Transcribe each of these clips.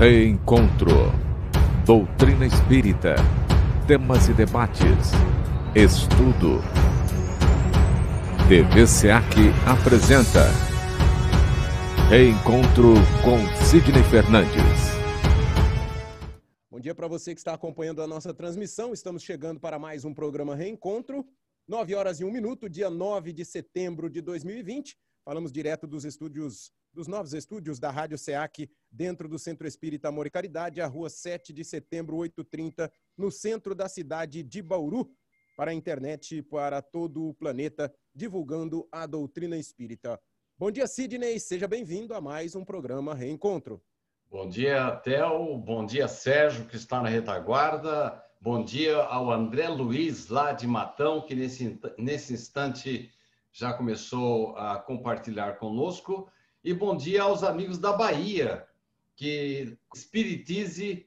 Reencontro. Doutrina Espírita. Temas e debates. Estudo. TV SEAC apresenta Reencontro com Sidney Fernandes. Bom dia para você que está acompanhando a nossa transmissão. Estamos chegando para mais um programa Reencontro. 9 horas e 1 minuto, dia 9 de setembro de 2020. Falamos direto dos estúdios, dos novos estúdios da Rádio SEAC, dentro do Centro Espírita Amor e Caridade, a rua 7 de setembro, 830, no centro da cidade de Bauru, para a internet para todo o planeta, divulgando a doutrina espírita. Bom dia, Sidney. Seja bem-vindo a mais um programa Reencontro. Bom dia, Theo. Bom dia, Sérgio, que está na retaguarda. Bom dia ao André Luiz, lá de Matão, que nesse, nesse instante já começou a compartilhar conosco. E bom dia aos amigos da Bahia, que espiritize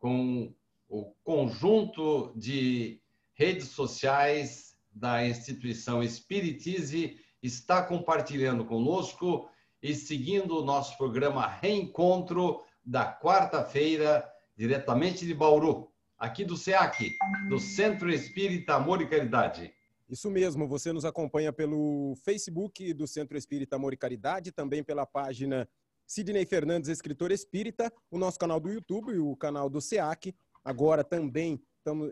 com o conjunto de redes sociais da instituição Espiritize, está compartilhando conosco e seguindo o nosso programa Reencontro da quarta-feira, diretamente de Bauru aqui do SEAC, do Centro Espírita Amor e Caridade. Isso mesmo, você nos acompanha pelo Facebook do Centro Espírita Amor e Caridade, também pela página Sidney Fernandes, escritor espírita, o nosso canal do YouTube e o canal do SEAC. Agora também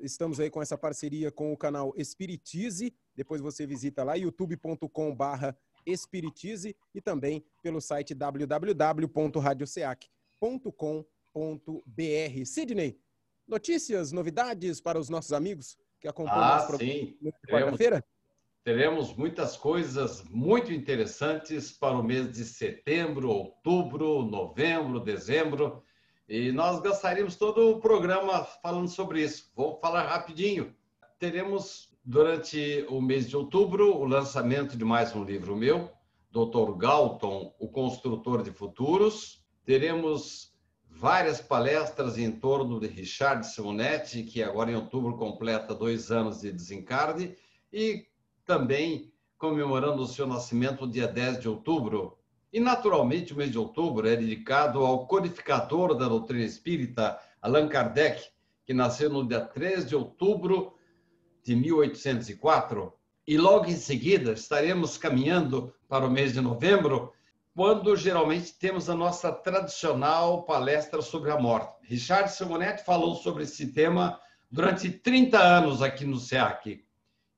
estamos aí com essa parceria com o canal Espiritize. Depois você visita lá youtube.com/barra Espiritize e também pelo site www.radioseac.com.br. Sidney, notícias, novidades para os nossos amigos que acompanham ah, sim. quarta-feira? Teremos muitas coisas muito interessantes para o mês de setembro, outubro, novembro, dezembro. E nós gastaríamos todo o programa falando sobre isso. Vou falar rapidinho. Teremos, durante o mês de outubro, o lançamento de mais um livro meu, Dr. Galton, o Construtor de Futuros. Teremos várias palestras em torno de Richard Simonetti, que agora em outubro completa dois anos de desencarne, e também comemorando o seu nascimento, dia 10 de outubro. E, naturalmente, o mês de outubro é dedicado ao codificador da doutrina espírita, Allan Kardec, que nasceu no dia 3 de outubro de 1804. E logo em seguida estaremos caminhando para o mês de novembro, quando geralmente temos a nossa tradicional palestra sobre a morte. Richard Simonetti falou sobre esse tema durante 30 anos aqui no SEAC,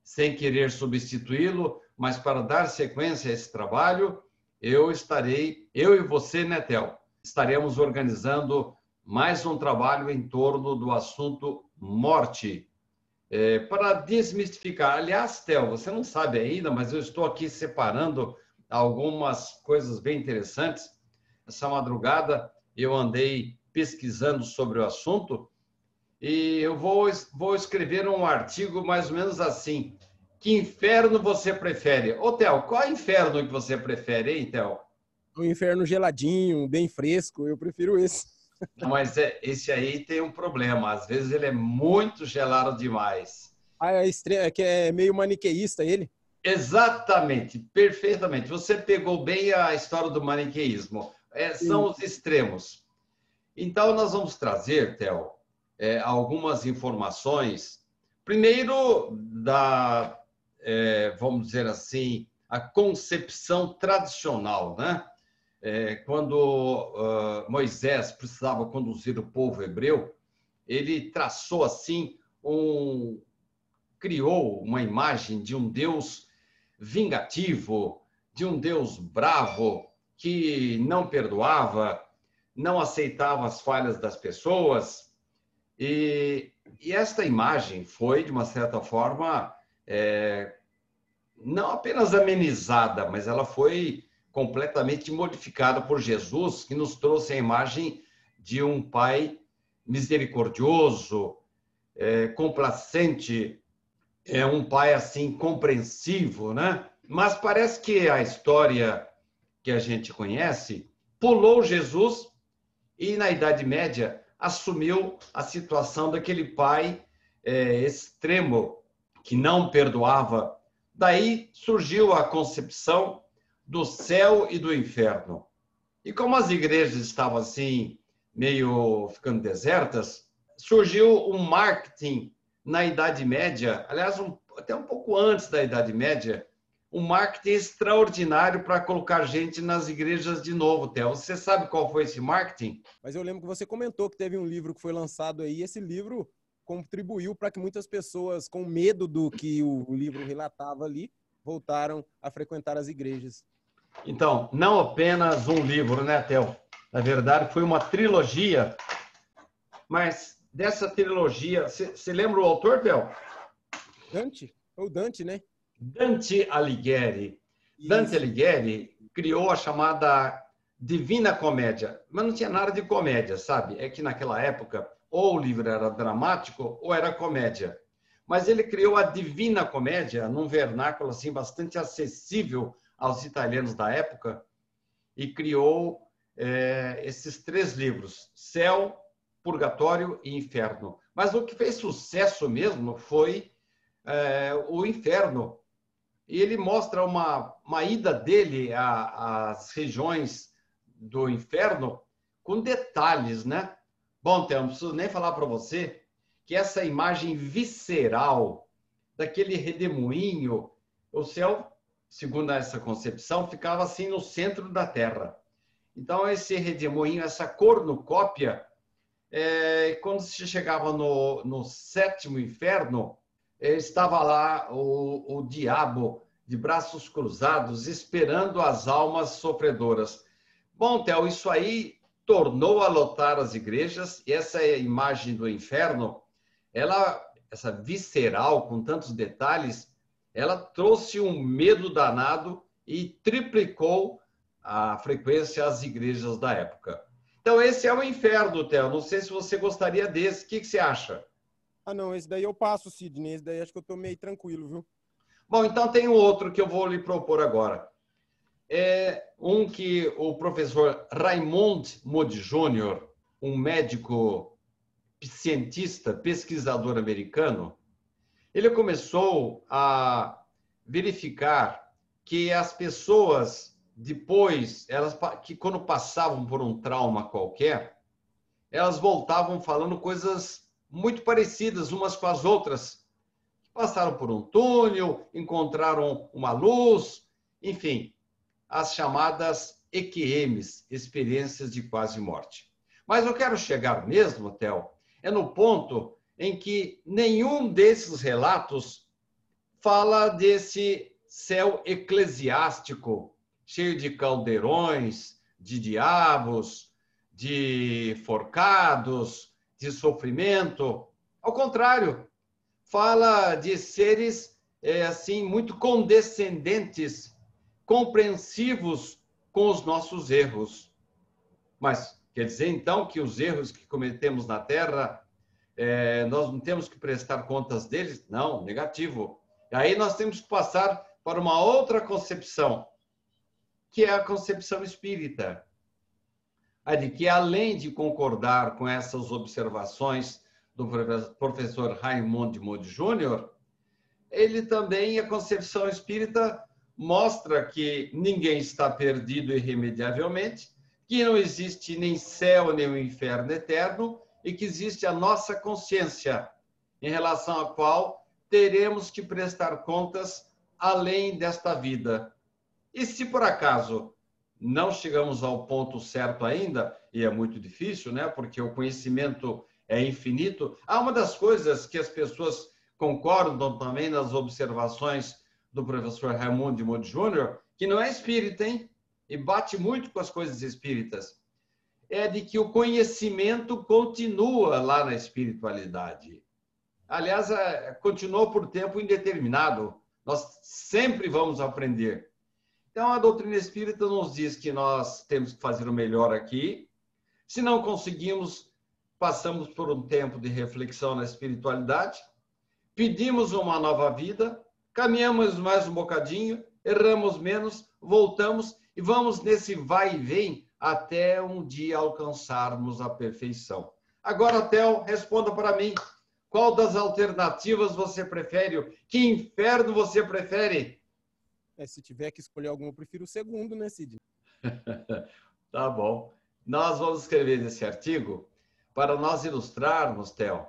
sem querer substituí-lo, mas para dar sequência a esse trabalho, eu estarei, eu e você, Netel, estaremos organizando mais um trabalho em torno do assunto morte. É, para desmistificar, aliás, Tel, você não sabe ainda, mas eu estou aqui separando algumas coisas bem interessantes. Essa madrugada eu andei pesquisando sobre o assunto e eu vou, vou escrever um artigo mais ou menos assim. Que inferno você prefere? Ô, Theo, qual inferno que você prefere, hein, Theo? Um inferno geladinho, bem fresco, eu prefiro esse. Mas é, esse aí tem um problema, às vezes ele é muito gelado demais. Ah, é, é que é meio maniqueísta ele? Exatamente, perfeitamente. Você pegou bem a história do maniqueísmo. É, são os extremos. Então, nós vamos trazer, Theo, é, algumas informações. Primeiro, da, é, vamos dizer assim, a concepção tradicional, né? É, quando uh, Moisés precisava conduzir o povo hebreu, ele traçou assim um criou uma imagem de um Deus vingativo, de um Deus bravo que não perdoava, não aceitava as falhas das pessoas. E, e esta imagem foi, de uma certa forma, é, não apenas amenizada, mas ela foi completamente modificada por Jesus, que nos trouxe a imagem de um pai misericordioso, é, complacente, é um pai assim compreensivo, né? Mas parece que a história que a gente conhece pulou Jesus e na Idade Média assumiu a situação daquele pai é, extremo que não perdoava. Daí surgiu a concepção do céu e do inferno. E como as igrejas estavam assim meio ficando desertas, surgiu o marketing na Idade Média, aliás, um, até um pouco antes da Idade Média, um marketing extraordinário para colocar gente nas igrejas de novo, Theo. Você sabe qual foi esse marketing? Mas eu lembro que você comentou que teve um livro que foi lançado aí, esse livro contribuiu para que muitas pessoas, com medo do que o livro relatava ali, voltaram a frequentar as igrejas. Então, não apenas um livro, né, Theo? Na verdade, foi uma trilogia. Mas dessa trilogia, você lembra o autor, Theo? Dante? Ou Dante, né? Dante Alighieri. Dante Alighieri criou a chamada Divina Comédia, mas não tinha nada de comédia, sabe? É que naquela época ou o livro era dramático ou era comédia. Mas ele criou a Divina Comédia num vernáculo assim bastante acessível aos italianos da época e criou é, esses três livros: Céu, Purgatório e Inferno. Mas o que fez sucesso mesmo foi é, o Inferno, e ele mostra uma, uma ida dele às regiões do inferno com detalhes, né? Bom, Theo, não preciso nem falar para você que essa imagem visceral daquele redemoinho, o céu, segundo essa concepção, ficava assim no centro da Terra. Então, esse redemoinho, essa cornucópia, é, quando se chegava no, no sétimo inferno, estava lá o, o diabo de braços cruzados, esperando as almas sofredoras. Bom, Theo, isso aí tornou a lotar as igrejas, e essa é imagem do inferno, ela, essa visceral, com tantos detalhes, ela trouxe um medo danado e triplicou a frequência às igrejas da época. Então, esse é o inferno, Theo. Não sei se você gostaria desse. O que, que você acha? Ah, não, esse daí eu passo, Sidney. Esse daí acho que eu tô meio tranquilo, viu? Bom, então tem outro que eu vou lhe propor agora. É um que o professor Raymond Moody Jr., um médico cientista, pesquisador americano, ele começou a verificar que as pessoas depois, elas que quando passavam por um trauma qualquer, elas voltavam falando coisas muito parecidas umas com as outras. Passaram por um túnel, encontraram uma luz, enfim, as chamadas EQMs, experiências de quase morte. Mas eu quero chegar mesmo, Theo, é no ponto em que nenhum desses relatos fala desse céu eclesiástico, cheio de caldeirões, de diabos, de forcados, de sofrimento. Ao contrário, fala de seres é, assim muito condescendentes, compreensivos com os nossos erros. Mas quer dizer então que os erros que cometemos na Terra é, nós não temos que prestar contas deles? Não, negativo. E aí nós temos que passar para uma outra concepção, que é a concepção espírita a de que, além de concordar com essas observações do professor Raimundo Moody Júnior, ele também, a concepção espírita, mostra que ninguém está perdido irremediavelmente, que não existe nem céu nem inferno eterno e que existe a nossa consciência, em relação à qual teremos que prestar contas além desta vida. E se por acaso não chegamos ao ponto certo ainda, e é muito difícil, né? Porque o conhecimento é infinito. Há uma das coisas que as pessoas concordam também nas observações do professor Raimundo de Monte Júnior, que não é espírita, hein? E bate muito com as coisas espíritas. É de que o conhecimento continua lá na espiritualidade. Aliás, é, continuou por tempo indeterminado. Nós sempre vamos aprender. Então, a doutrina espírita nos diz que nós temos que fazer o melhor aqui. Se não conseguimos, passamos por um tempo de reflexão na espiritualidade, pedimos uma nova vida, caminhamos mais um bocadinho, erramos menos, voltamos e vamos nesse vai e vem até um dia alcançarmos a perfeição. Agora, Theo, responda para mim. Qual das alternativas você prefere? Que inferno você prefere? É, se tiver que escolher algum, eu prefiro o segundo, né, Cid? tá bom. nós vamos escrever esse artigo para nós ilustrarmos, Theo,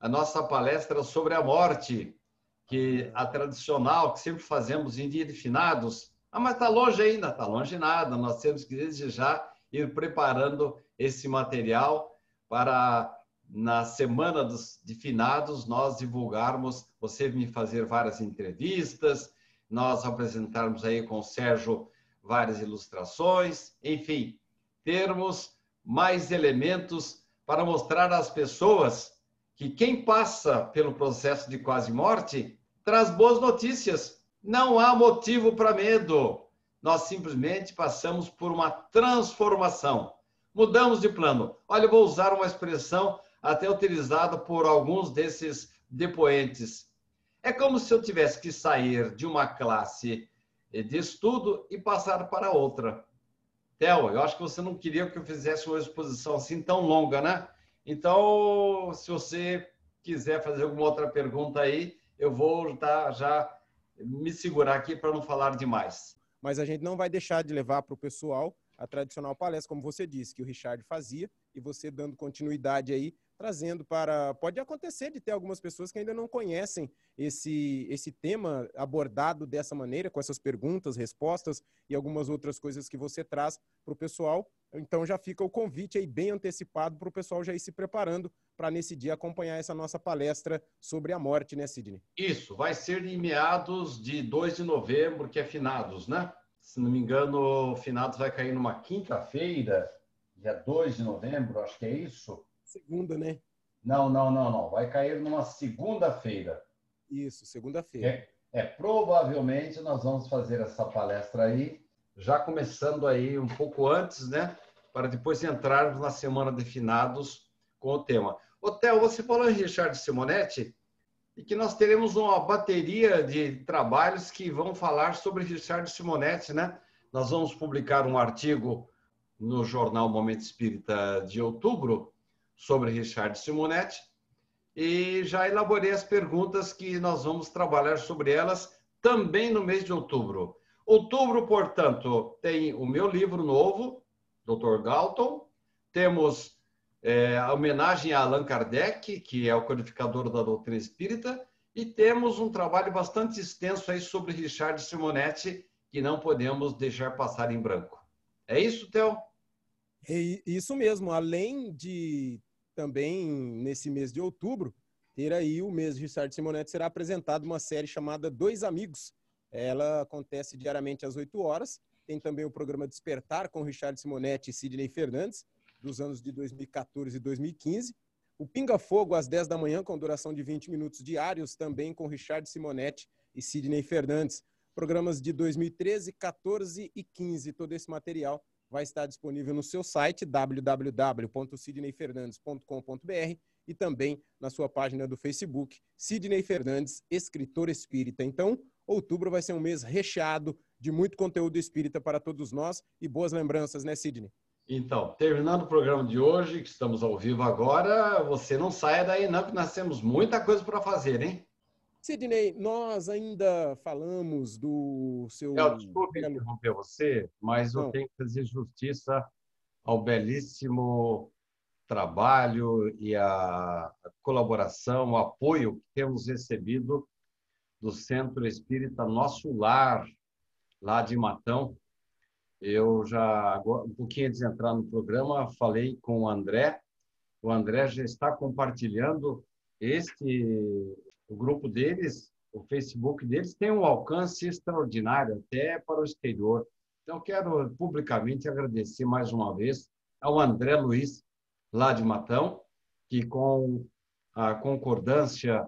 a nossa palestra sobre a morte, que a tradicional, que sempre fazemos em dia de finados, ah, mas está longe ainda, está longe nada, nós temos que desde já ir preparando esse material para na semana dos, de finados nós divulgarmos, você me fazer várias entrevistas, nós apresentarmos aí com o Sérgio várias ilustrações, enfim, termos mais elementos para mostrar às pessoas que quem passa pelo processo de quase morte traz boas notícias. Não há motivo para medo. Nós simplesmente passamos por uma transformação. Mudamos de plano. Olha, eu vou usar uma expressão até utilizada por alguns desses depoentes. É como se eu tivesse que sair de uma classe de estudo e passar para outra. Theo, eu acho que você não queria que eu fizesse uma exposição assim tão longa, né? Então, se você quiser fazer alguma outra pergunta aí, eu vou tá, já me segurar aqui para não falar demais. Mas a gente não vai deixar de levar para o pessoal a tradicional palestra, como você disse, que o Richard fazia, e você dando continuidade aí trazendo para. Pode acontecer de ter algumas pessoas que ainda não conhecem esse, esse tema abordado dessa maneira, com essas perguntas, respostas e algumas outras coisas que você traz para o pessoal. Então já fica o convite aí bem antecipado para o pessoal já ir se preparando para nesse dia acompanhar essa nossa palestra sobre a morte, né, Sidney? Isso, vai ser em meados de 2 de novembro, que é finados, né? Se não me engano, finados vai cair numa quinta-feira, dia 2 de novembro, acho que é isso segunda, né? Não, não, não, não. Vai cair numa segunda-feira. Isso, segunda-feira. É, é, provavelmente nós vamos fazer essa palestra aí, já começando aí um pouco antes, né? Para depois entrarmos na semana de finados com o tema. Theo, você falou em Richard Simonetti e que nós teremos uma bateria de trabalhos que vão falar sobre Richard Simonetti, né? Nós vamos publicar um artigo no jornal Momento Espírita de outubro sobre Richard Simonetti e já elaborei as perguntas que nós vamos trabalhar sobre elas também no mês de outubro. Outubro, portanto, tem o meu livro novo, Dr. Galton, temos é, a homenagem a Allan Kardec, que é o codificador da doutrina espírita, e temos um trabalho bastante extenso aí sobre Richard Simonetti, que não podemos deixar passar em branco. É isso, Theo? É isso mesmo. Além de também nesse mês de outubro, ter aí o mês de Richard Simonetti será apresentado uma série chamada Dois Amigos. Ela acontece diariamente às 8 horas. Tem também o programa Despertar com Richard Simonetti e Sidney Fernandes, dos anos de 2014 e 2015. O Pinga Fogo às 10 da manhã, com duração de 20 minutos diários, também com Richard Simonetti e Sidney Fernandes. Programas de 2013, 14 e 15. Todo esse material vai estar disponível no seu site www.sidneyfernandes.com.br e também na sua página do Facebook, Sidney Fernandes, escritor espírita. Então, outubro vai ser um mês recheado de muito conteúdo espírita para todos nós e boas lembranças, né, Sidney? Então, terminando o programa de hoje, que estamos ao vivo agora, você não saia daí não, que nós temos muita coisa para fazer, hein? Sidney, nós ainda falamos do seu. Eu, desculpe interromper você, mas Não. eu tenho que fazer justiça ao belíssimo trabalho e a colaboração, o apoio que temos recebido do Centro Espírita Nosso Lar, lá de Matão. Eu já, um pouquinho antes de entrar no programa, falei com o André. O André já está compartilhando este o grupo deles, o Facebook deles, tem um alcance extraordinário, até para o exterior. Então, quero publicamente agradecer mais uma vez ao André Luiz, lá de Matão, que com a concordância,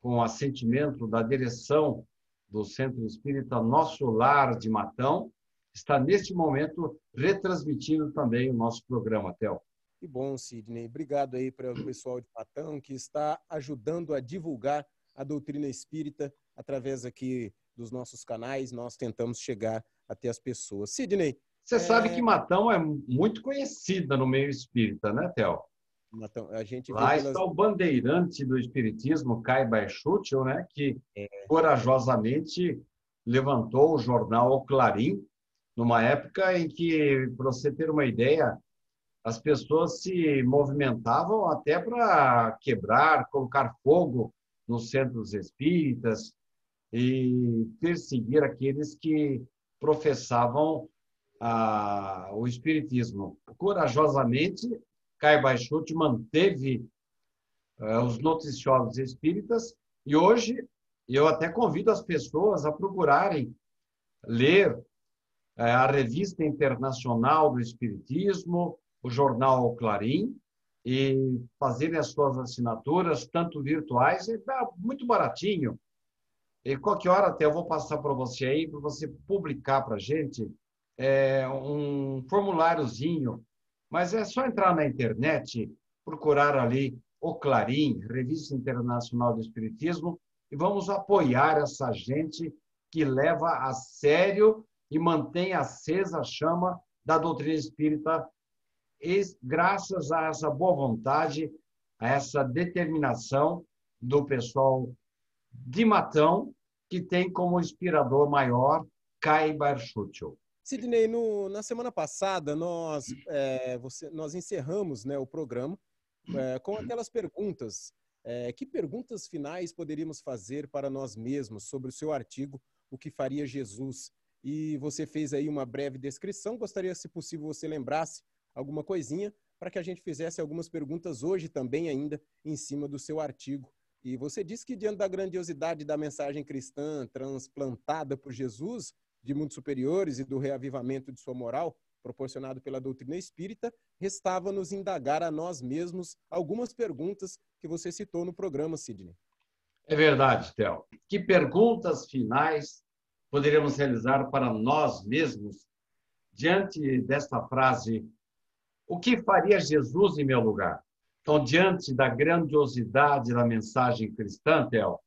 com o assentimento da direção do Centro Espírita Nosso Lar de Matão, está neste momento retransmitindo também o nosso programa, Theo. Que bom, Sidney. Obrigado aí para o pessoal de Patão que está ajudando a divulgar a doutrina espírita através aqui dos nossos canais. Nós tentamos chegar até as pessoas. Sidney. Você é... sabe que Matão é muito conhecida no meio espírita, né, Theo? Matão, a gente Lá pelas... está o bandeirante do espiritismo, Kai Baixútil, né, que é... corajosamente levantou o jornal O Clarim, numa época em que, para você ter uma ideia, as pessoas se movimentavam até para quebrar, colocar fogo nos centros espíritas e perseguir aqueles que professavam ah, o espiritismo. Corajosamente, Caio Baixute manteve ah, os noticiosos espíritas e hoje eu até convido as pessoas a procurarem ler ah, a Revista Internacional do Espiritismo, o jornal Clarim, e fazerem as suas assinaturas, tanto virtuais, é muito baratinho. E qualquer hora até eu vou passar para você aí, para você publicar para a gente é, um formuláriozinho. Mas é só entrar na internet, procurar ali o Clarim, Revista Internacional do Espiritismo, e vamos apoiar essa gente que leva a sério e mantém acesa a chama da doutrina espírita graças a essa boa vontade, a essa determinação do pessoal de Matão, que tem como inspirador maior Kai Barchucho. Sidney, no, na semana passada nós, é, você, nós encerramos né, o programa é, com aquelas perguntas. É, que perguntas finais poderíamos fazer para nós mesmos sobre o seu artigo O que faria Jesus? E você fez aí uma breve descrição. Gostaria, se possível, você lembrasse alguma coisinha para que a gente fizesse algumas perguntas hoje também ainda em cima do seu artigo. E você disse que diante da grandiosidade da mensagem cristã transplantada por Jesus, de mundos superiores e do reavivamento de sua moral, proporcionado pela doutrina espírita, restava-nos indagar a nós mesmos algumas perguntas que você citou no programa, Sidney. É verdade, Théo. Que perguntas finais poderíamos realizar para nós mesmos diante desta frase o que faria Jesus em meu lugar? Então, diante da grandiosidade da mensagem cristã, Theo,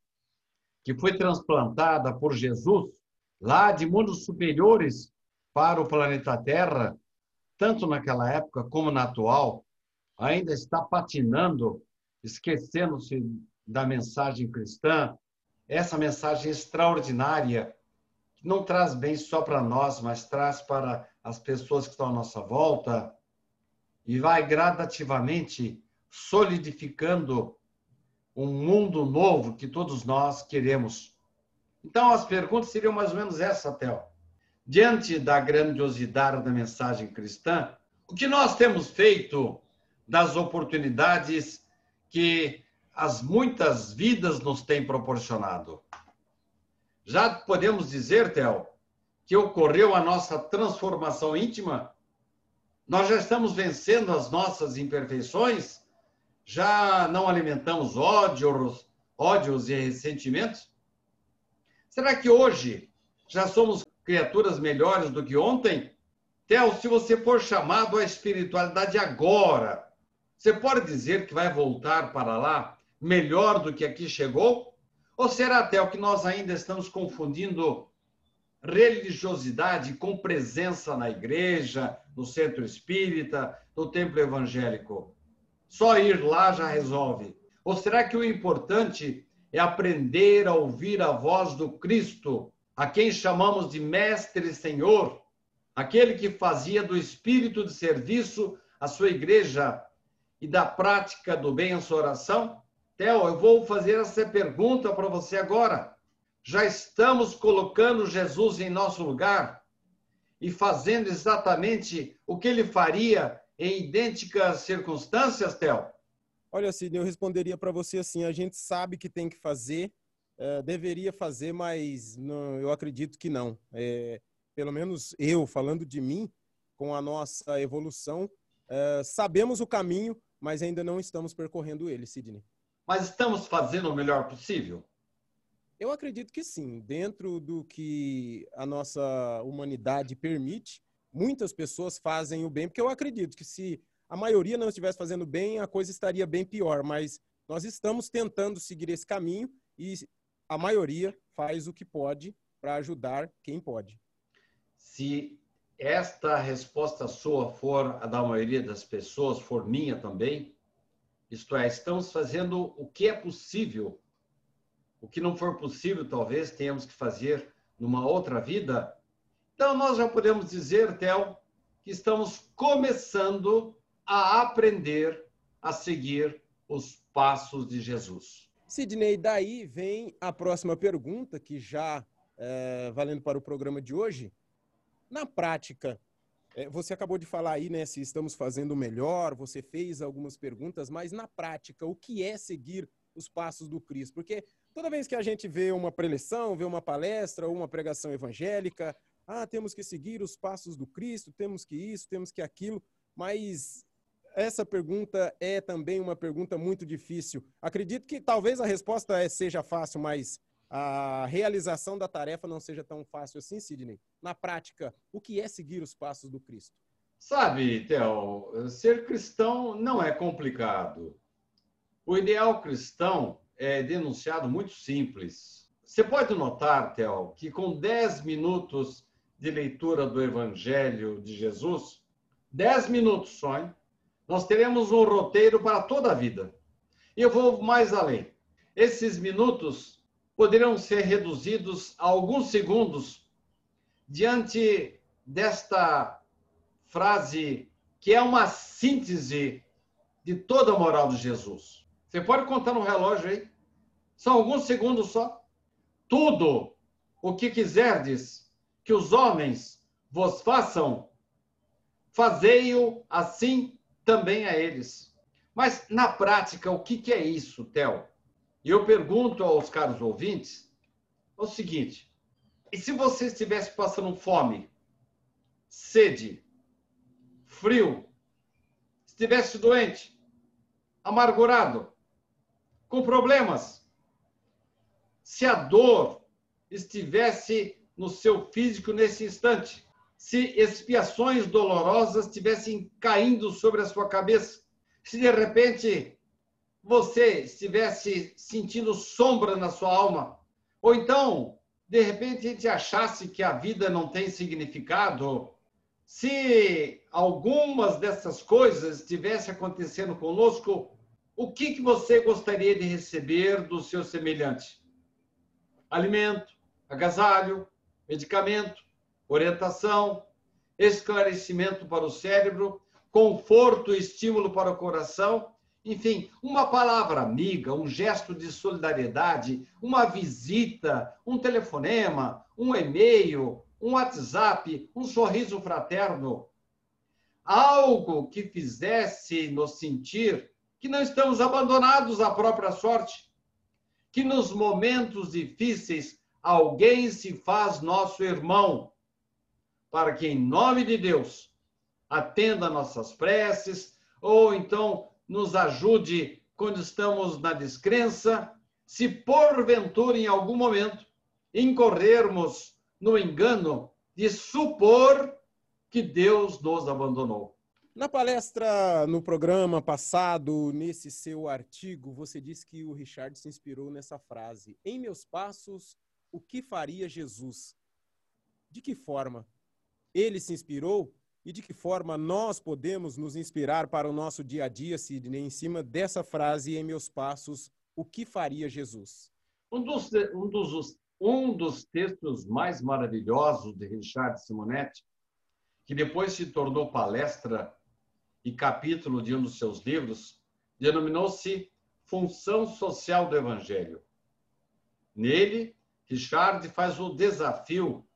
que foi transplantada por Jesus lá de mundos superiores para o planeta Terra, tanto naquela época como na atual, ainda está patinando, esquecendo-se da mensagem cristã, essa mensagem extraordinária, que não traz bem só para nós, mas traz para as pessoas que estão à nossa volta, e vai gradativamente solidificando um mundo novo que todos nós queremos. Então, as perguntas seriam mais ou menos essa, Théo. Diante da grandiosidade da mensagem cristã, o que nós temos feito das oportunidades que as muitas vidas nos têm proporcionado? Já podemos dizer, Théo, que ocorreu a nossa transformação íntima nós já estamos vencendo as nossas imperfeições? Já não alimentamos ódios, ódios e ressentimentos? Será que hoje já somos criaturas melhores do que ontem? Theo, se você for chamado à espiritualidade agora, você pode dizer que vai voltar para lá melhor do que aqui chegou? Ou será, Theo, que nós ainda estamos confundindo religiosidade com presença na igreja, no centro espírita, no templo evangélico. Só ir lá já resolve. Ou será que o importante é aprender a ouvir a voz do Cristo, a quem chamamos de Mestre Senhor, aquele que fazia do espírito de serviço a sua igreja e da prática do bem a sua oração? Theo, eu vou fazer essa pergunta para você agora já estamos colocando Jesus em nosso lugar e fazendo exatamente o que ele faria em idênticas circunstâncias, Theo? Olha, Sidney, eu responderia para você assim: a gente sabe que tem que fazer, é, deveria fazer, mas não, eu acredito que não. É, pelo menos eu, falando de mim, com a nossa evolução, é, sabemos o caminho, mas ainda não estamos percorrendo ele, Sidney. Mas estamos fazendo o melhor possível? Eu acredito que sim, dentro do que a nossa humanidade permite, muitas pessoas fazem o bem, porque eu acredito que se a maioria não estivesse fazendo bem, a coisa estaria bem pior, mas nós estamos tentando seguir esse caminho e a maioria faz o que pode para ajudar quem pode. Se esta resposta sua for a da maioria das pessoas, for minha também, isto é, estamos fazendo o que é possível o que não for possível, talvez tenhamos que fazer numa outra vida. Então, nós já podemos dizer, Theo, que estamos começando a aprender a seguir os passos de Jesus. Sidney, daí vem a próxima pergunta, que já é, valendo para o programa de hoje. Na prática, é, você acabou de falar aí, né, se estamos fazendo melhor, você fez algumas perguntas, mas na prática, o que é seguir os passos do Cristo? Porque toda vez que a gente vê uma preleção, vê uma palestra ou uma pregação evangélica, ah, temos que seguir os passos do Cristo, temos que isso, temos que aquilo, mas essa pergunta é também uma pergunta muito difícil. Acredito que talvez a resposta é, seja fácil, mas a realização da tarefa não seja tão fácil assim, Sidney. Na prática, o que é seguir os passos do Cristo? Sabe, Theo, ser cristão não é complicado. O ideal cristão é denunciado muito simples. Você pode notar, Theo, que com 10 minutos de leitura do Evangelho de Jesus, 10 minutos só, hein? nós teremos um roteiro para toda a vida. E eu vou mais além. Esses minutos poderiam ser reduzidos a alguns segundos diante desta frase que é uma síntese de toda a moral de Jesus. Você pode contar no relógio aí? São alguns segundos só. Tudo o que quiserdes que os homens vos façam, fazei-o assim também a eles. Mas, na prática, o que, é isso, Theo? Eu pergunto aos caros ouvintes o seguinte: e se você estivesse passando fome, sede, frio, estivesse doente, amargurado, com problemas, se a dor estivesse no seu físico nesse instante, se expiações dolorosas estivessem caindo sobre a sua cabeça, se de repente você estivesse sentindo sombra na sua alma, ou então, de repente, a gente achasse que a vida não tem significado, se algumas dessas coisas estivessem acontecendo conosco, o que, que você gostaria de receber do seu semelhante? Alimento, agasalho, medicamento, orientação, esclarecimento para o cérebro, conforto e estímulo para o coração. Enfim, uma palavra amiga, um gesto de solidariedade, uma visita, um telefonema, um e-mail, um WhatsApp, um sorriso fraterno. Algo que fizesse nos sentir que não estamos abandonados à própria sorte, que nos momentos difíceis alguém se faz nosso irmão, para que, em nome de Deus, atenda nossas preces, ou então nos ajude quando estamos na descrença, se porventura em algum momento incorrermos no engano de supor que Deus nos abandonou. Na palestra no programa passado, nesse seu artigo, você disse que o Richard se inspirou nessa frase: Em meus passos, o que faria Jesus? De que forma ele se inspirou e de que forma nós podemos nos inspirar para o nosso dia a dia, Sidney, em cima dessa frase em meus passos, o que faria Jesus? Um dos, um dos, um dos textos mais maravilhosos de Richard Simonetti, que depois se tornou palestra e capítulo de um dos seus livros, denominou-se Função Social do Evangelho. Nele, Richard faz o desafio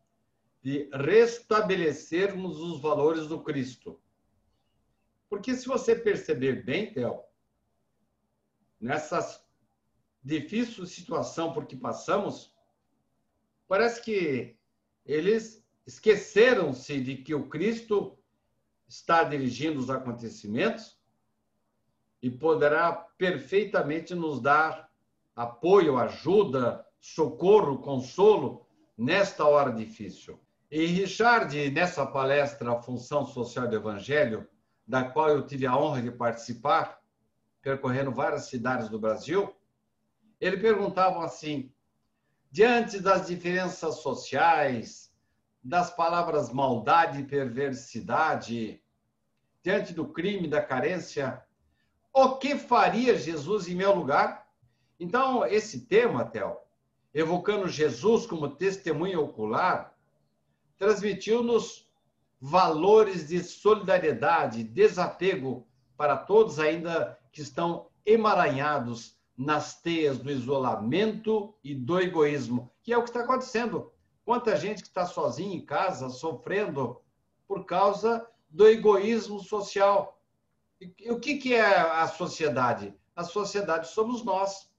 de restabelecermos os valores do Cristo. Porque se você perceber bem, Theo, nessa difícil situação por que passamos, parece que eles esqueceram-se de que o Cristo está dirigindo os acontecimentos e poderá perfeitamente nos dar apoio, ajuda, socorro, consolo nesta hora difícil. E Richard, nessa palestra A Função Social do Evangelho, da qual eu tive a honra de participar, percorrendo várias cidades do Brasil, ele perguntava assim: diante das diferenças sociais, das palavras maldade e perversidade, diante do crime, da carência, o que faria Jesus em meu lugar? Então, esse tema, Theo, evocando Jesus como testemunha ocular, transmitiu-nos valores de solidariedade, desapego, para todos ainda que estão emaranhados nas teias do isolamento e do egoísmo, que é o que está acontecendo. Quanta gente que está sozinha em casa, sofrendo por causa do egoísmo social. E, o que, que é a sociedade? A sociedade somos nós.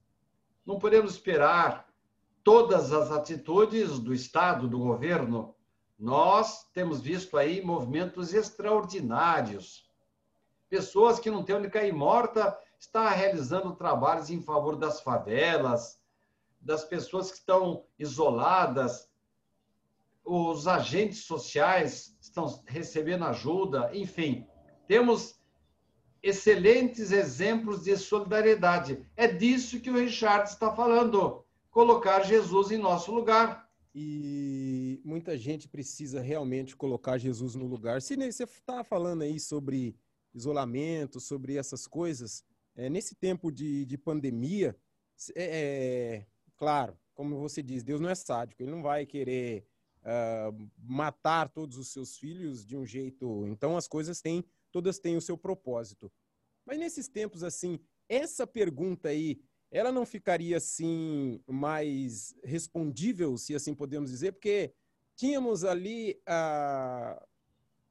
Não podemos esperar todas as atitudes do Estado, do governo. Nós temos visto aí movimentos extraordinários. Pessoas que não têm onde cair morta está realizando trabalhos em favor das favelas, das pessoas que estão isoladas, os agentes sociais estão recebendo ajuda, enfim, temos excelentes exemplos de solidariedade. É disso que o Richard está falando, colocar Jesus em nosso lugar. E muita gente precisa realmente colocar Jesus no lugar. Se você está falando aí sobre isolamento, sobre essas coisas, é, nesse tempo de, de pandemia, é, é, claro, como você diz, Deus não é sádico, ele não vai querer uh, matar todos os seus filhos de um jeito. Então as coisas têm, todas têm o seu propósito. Mas nesses tempos assim, essa pergunta aí, ela não ficaria assim mais respondível, se assim podemos dizer, porque tínhamos ali a,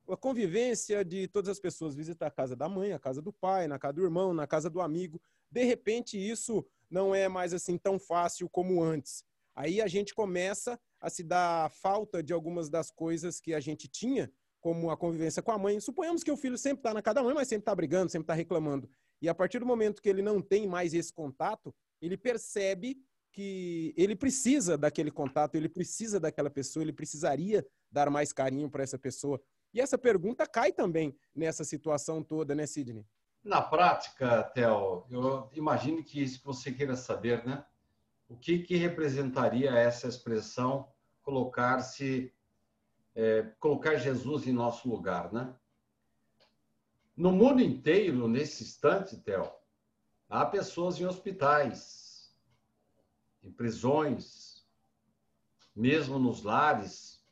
a convivência de todas as pessoas visitar a casa da mãe, a casa do pai, na casa do irmão, na casa do amigo. De repente, isso não é mais assim tão fácil como antes. Aí a gente começa a se dar falta de algumas das coisas que a gente tinha, como a convivência com a mãe. Suponhamos que o filho sempre está na casa da mãe, mas sempre está brigando, sempre está reclamando. E a partir do momento que ele não tem mais esse contato, ele percebe que ele precisa daquele contato, ele precisa daquela pessoa, ele precisaria dar mais carinho para essa pessoa. E essa pergunta cai também nessa situação toda, né, Sidney? Na prática, Theo, eu imagino que isso que você queira saber, né? O que, que representaria essa expressão colocar-se, é, colocar Jesus em nosso lugar, né? No mundo inteiro, nesse instante, Theo, há pessoas em hospitais, em prisões, mesmo nos lares,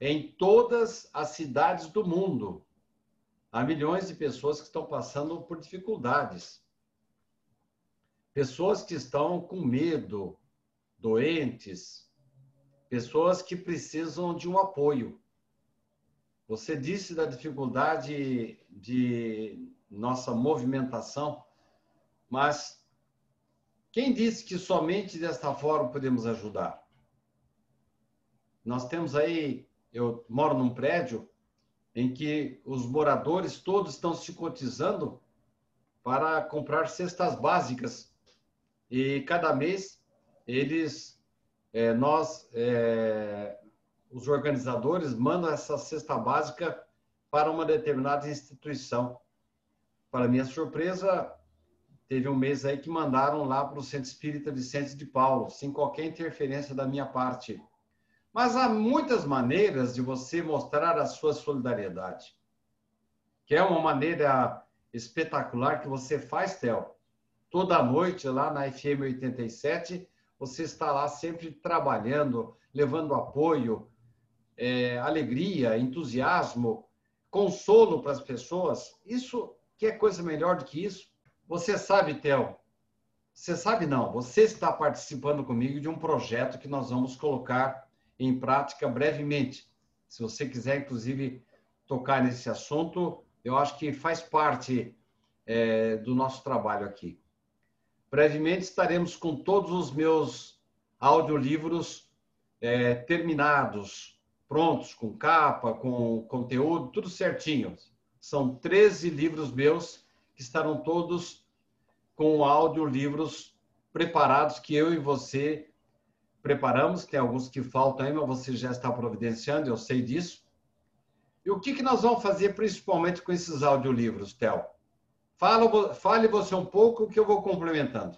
em todas as cidades do mundo. Há milhões de pessoas que estão passando por dificuldades. Pessoas que estão com medo, doentes, pessoas que precisam de um apoio. Você disse da dificuldade de nossa movimentação, mas quem disse que somente desta forma podemos ajudar? Nós temos aí eu moro num prédio em que os moradores todos estão se cotizando para comprar cestas básicas e cada mês eles é, nós é, os organizadores mandam essa cesta básica para uma determinada instituição para minha surpresa teve um mês aí que mandaram lá para o Centro Espírita Vicente de Paulo sem qualquer interferência da minha parte mas há muitas maneiras de você mostrar a sua solidariedade. Que é uma maneira espetacular que você faz, Theo. Toda noite lá na FM 87, você está lá sempre trabalhando, levando apoio, é, alegria, entusiasmo, consolo para as pessoas. Isso que é coisa melhor do que isso? Você sabe, Theo, você sabe não, você está participando comigo de um projeto que nós vamos colocar em prática brevemente. Se você quiser, inclusive, tocar nesse assunto, eu acho que faz parte é, do nosso trabalho aqui. Brevemente estaremos com todos os meus audiolivros é, terminados, prontos, com capa, com conteúdo, tudo certinho. São 13 livros meus que estarão todos com audiolivros preparados que eu e você preparamos, tem alguns que faltam aí, mas você já está providenciando, eu sei disso. E o que, que nós vamos fazer principalmente com esses audiolivros, Theo? Fala, fale você um pouco que eu vou complementando.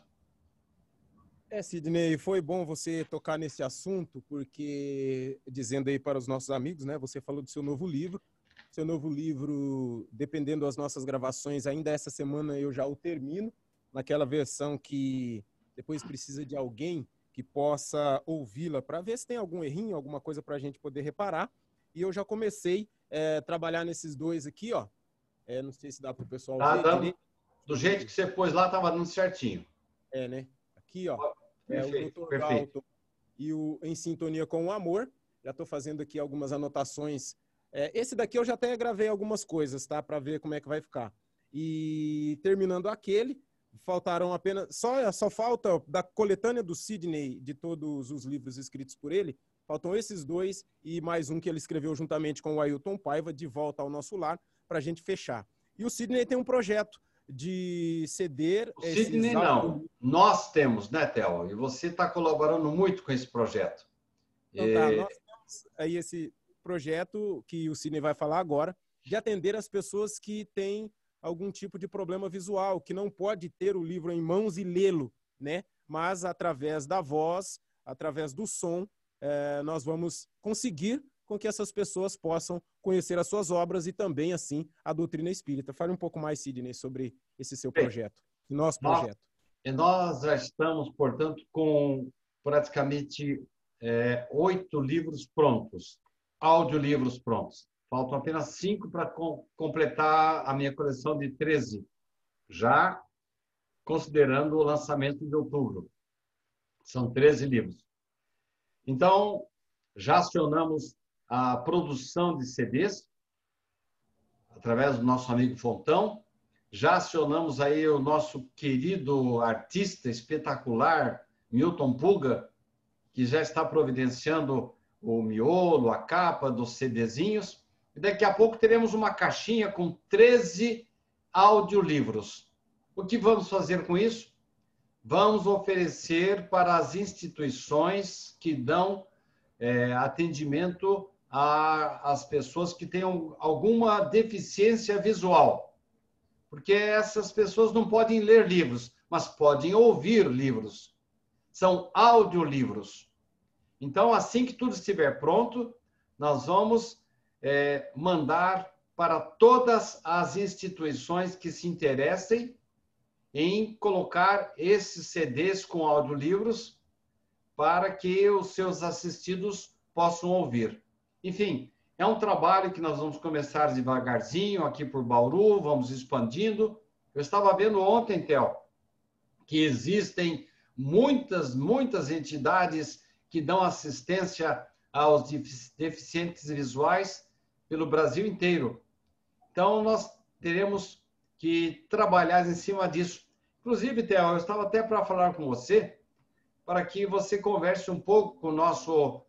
É, Sidney, foi bom você tocar nesse assunto, porque, dizendo aí para os nossos amigos, né, você falou do seu novo livro. Seu novo livro, dependendo das nossas gravações, ainda essa semana eu já o termino, naquela versão que depois precisa de alguém que possa ouvi-la para ver se tem algum errinho, alguma coisa para a gente poder reparar. E eu já comecei a é, trabalhar nesses dois aqui, ó. É, não sei se dá para o pessoal tá ver. Dando, do jeito que você pôs lá, estava dando certinho. É, né? Aqui, ó. Perfeito, é o Dr. perfeito. Dalton e o Em Sintonia com o Amor. Já estou fazendo aqui algumas anotações. É, esse daqui eu já até gravei algumas coisas, tá? Para ver como é que vai ficar. E terminando aquele, faltaram apenas. Só, só falta da coletânea do Sidney, de todos os livros escritos por ele, faltam esses dois e mais um que ele escreveu juntamente com o Ailton Paiva, De Volta ao Nosso Lar, para a gente fechar. E o Sidney tem um projeto de ceder. O Sidney não. Nós temos, né, Theo? E você está colaborando muito com esse projeto. Então, tá, nós temos aí esse projeto que o Sidney vai falar agora, de atender as pessoas que têm algum tipo de problema visual, que não pode ter o livro em mãos e lê-lo, né? Mas através da voz, através do som, eh, nós vamos conseguir com que essas pessoas possam conhecer as suas obras e também, assim, a doutrina espírita. Fale um pouco mais, Sidney, sobre esse seu projeto, nosso projeto. Nós, nós já estamos, portanto, com praticamente é, oito livros prontos, audiolivros prontos. Faltam apenas cinco para com, completar a minha coleção de 13, já considerando o lançamento de outubro. São 13 livros. Então, já acionamos a produção de CDs através do nosso amigo Fontão. Já acionamos aí o nosso querido artista espetacular, Milton Puga, que já está providenciando o miolo, a capa dos CDzinhos. E daqui a pouco teremos uma caixinha com 13 audiolivros. O que vamos fazer com isso? Vamos oferecer para as instituições que dão é, atendimento às pessoas que tenham alguma deficiência visual. Porque essas pessoas não podem ler livros, mas podem ouvir livros. São audiolivros. Então, assim que tudo estiver pronto, nós vamos é, mandar para todas as instituições que se interessem em colocar esses CDs com audiolivros para que os seus assistidos possam ouvir. Enfim, é um trabalho que nós vamos começar devagarzinho aqui por Bauru, vamos expandindo. Eu estava vendo ontem, Theo, que existem muitas, muitas entidades que dão assistência aos deficientes visuais pelo Brasil inteiro. Então, nós teremos que trabalhar em cima disso. Inclusive, Theo, eu estava até para falar com você, para que você converse um pouco com o nosso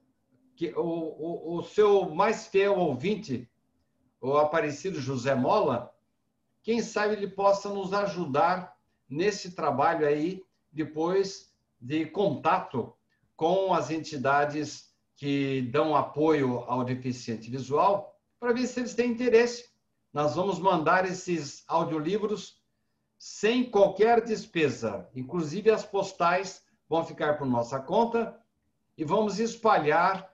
que o, o, o seu mais fiel ouvinte, o Aparecido José Mola, quem sabe ele possa nos ajudar nesse trabalho aí, depois de contato com as entidades que dão apoio ao deficiente visual, para ver se eles têm interesse. Nós vamos mandar esses audiolivros sem qualquer despesa, inclusive as postais vão ficar por nossa conta e vamos espalhar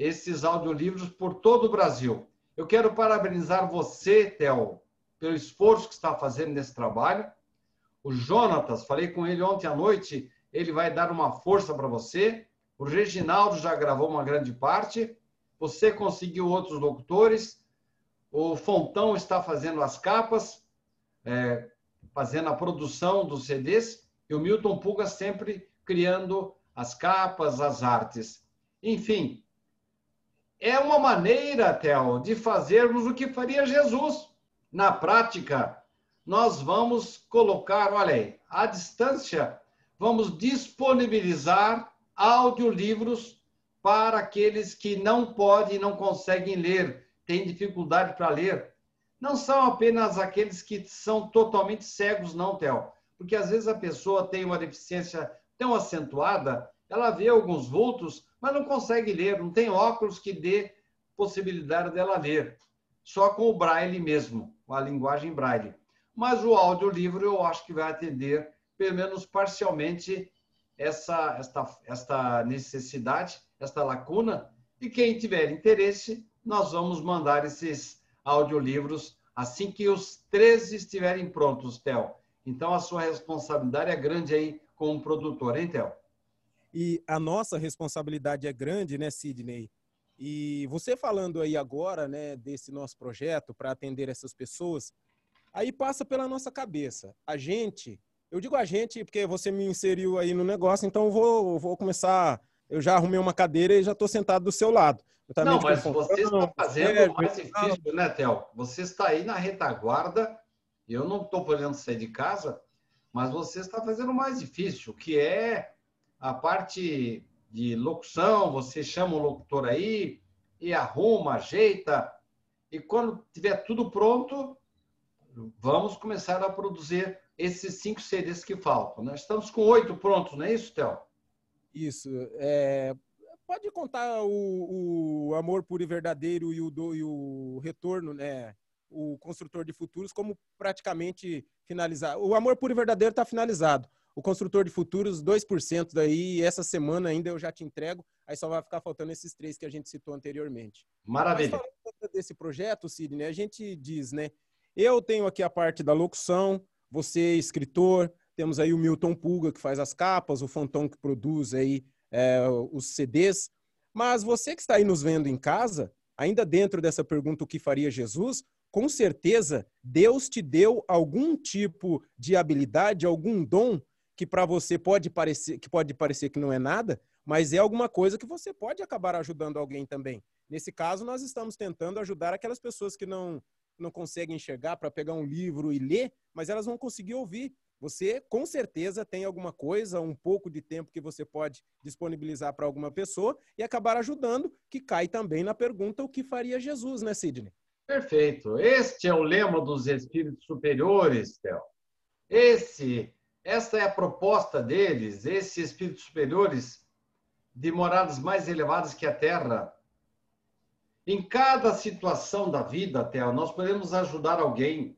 esses audiolivros por todo o Brasil. Eu quero parabenizar você, Theo, pelo esforço que está fazendo nesse trabalho. O Jonatas, falei com ele ontem à noite, ele vai dar uma força para você. O Reginaldo já gravou uma grande parte. Você conseguiu outros locutores. O Fontão está fazendo as capas, é, fazendo a produção dos CDs. E o Milton Puga sempre criando as capas, as artes. Enfim, é uma maneira, Theo, de fazermos o que faria Jesus. Na prática, nós vamos colocar, olha aí, à distância, vamos disponibilizar audiolivros para aqueles que não podem, não conseguem ler, têm dificuldade para ler. Não são apenas aqueles que são totalmente cegos, não, Theo. Porque às vezes a pessoa tem uma deficiência tão acentuada, ela vê alguns vultos, mas não consegue ler, não tem óculos que dê possibilidade dela ler. Só com o braille mesmo, com a linguagem braille. Mas o audiolivro eu acho que vai atender, pelo menos parcialmente, essa, esta, esta necessidade, esta lacuna. E quem tiver interesse, nós vamos mandar esses audiolivros assim que os 13 estiverem prontos, Theo. Então, a sua responsabilidade é grande aí como produtor, hein, Theo? E a nossa responsabilidade é grande, né, Sidney? E você falando aí agora, né, desse nosso projeto para atender essas pessoas, Aí passa pela nossa cabeça. A gente, eu digo a gente porque você me inseriu aí no negócio, então eu vou, vou começar. Eu já arrumei uma cadeira e já estou sentado do seu lado. Não, mas você está fazendo é, mais difícil, né, Théo? Você está aí na retaguarda, eu não estou podendo sair de casa, mas você está fazendo mais difícil, que é a parte de locução, você chama o locutor aí e arruma, ajeita, e quando tiver tudo pronto, vamos começar a produzir esses cinco CDs que faltam. Nós estamos com oito prontos, não é isso, Théo? Isso. É, pode contar o, o Amor Puro e Verdadeiro e o, do, e o Retorno, né? O Construtor de Futuros, como praticamente finalizar. O Amor Puro e Verdadeiro está finalizado. O Construtor de Futuros, 2% daí, essa semana ainda eu já te entrego. Aí só vai ficar faltando esses três que a gente citou anteriormente. Maravilha. Mas falando desse projeto, Sidney, a gente diz, né? Eu tenho aqui a parte da locução, você, escritor, temos aí o Milton Pulga, que faz as capas, o Fonton, que produz aí é, os CDs. Mas você que está aí nos vendo em casa, ainda dentro dessa pergunta, o que faria Jesus? Com certeza, Deus te deu algum tipo de habilidade, algum dom que para você pode parecer que pode parecer que não é nada, mas é alguma coisa que você pode acabar ajudando alguém também. Nesse caso, nós estamos tentando ajudar aquelas pessoas que não não conseguem enxergar para pegar um livro e ler, mas elas vão conseguir ouvir. Você, com certeza, tem alguma coisa, um pouco de tempo que você pode disponibilizar para alguma pessoa e acabar ajudando, que cai também na pergunta o que faria Jesus, né, Sidney? Perfeito. Este é o lema dos espíritos superiores, Théo. Esse, esta é a proposta deles, esses espíritos superiores de moradas mais elevadas que a Terra. Em cada situação da vida, Théo, nós podemos ajudar alguém.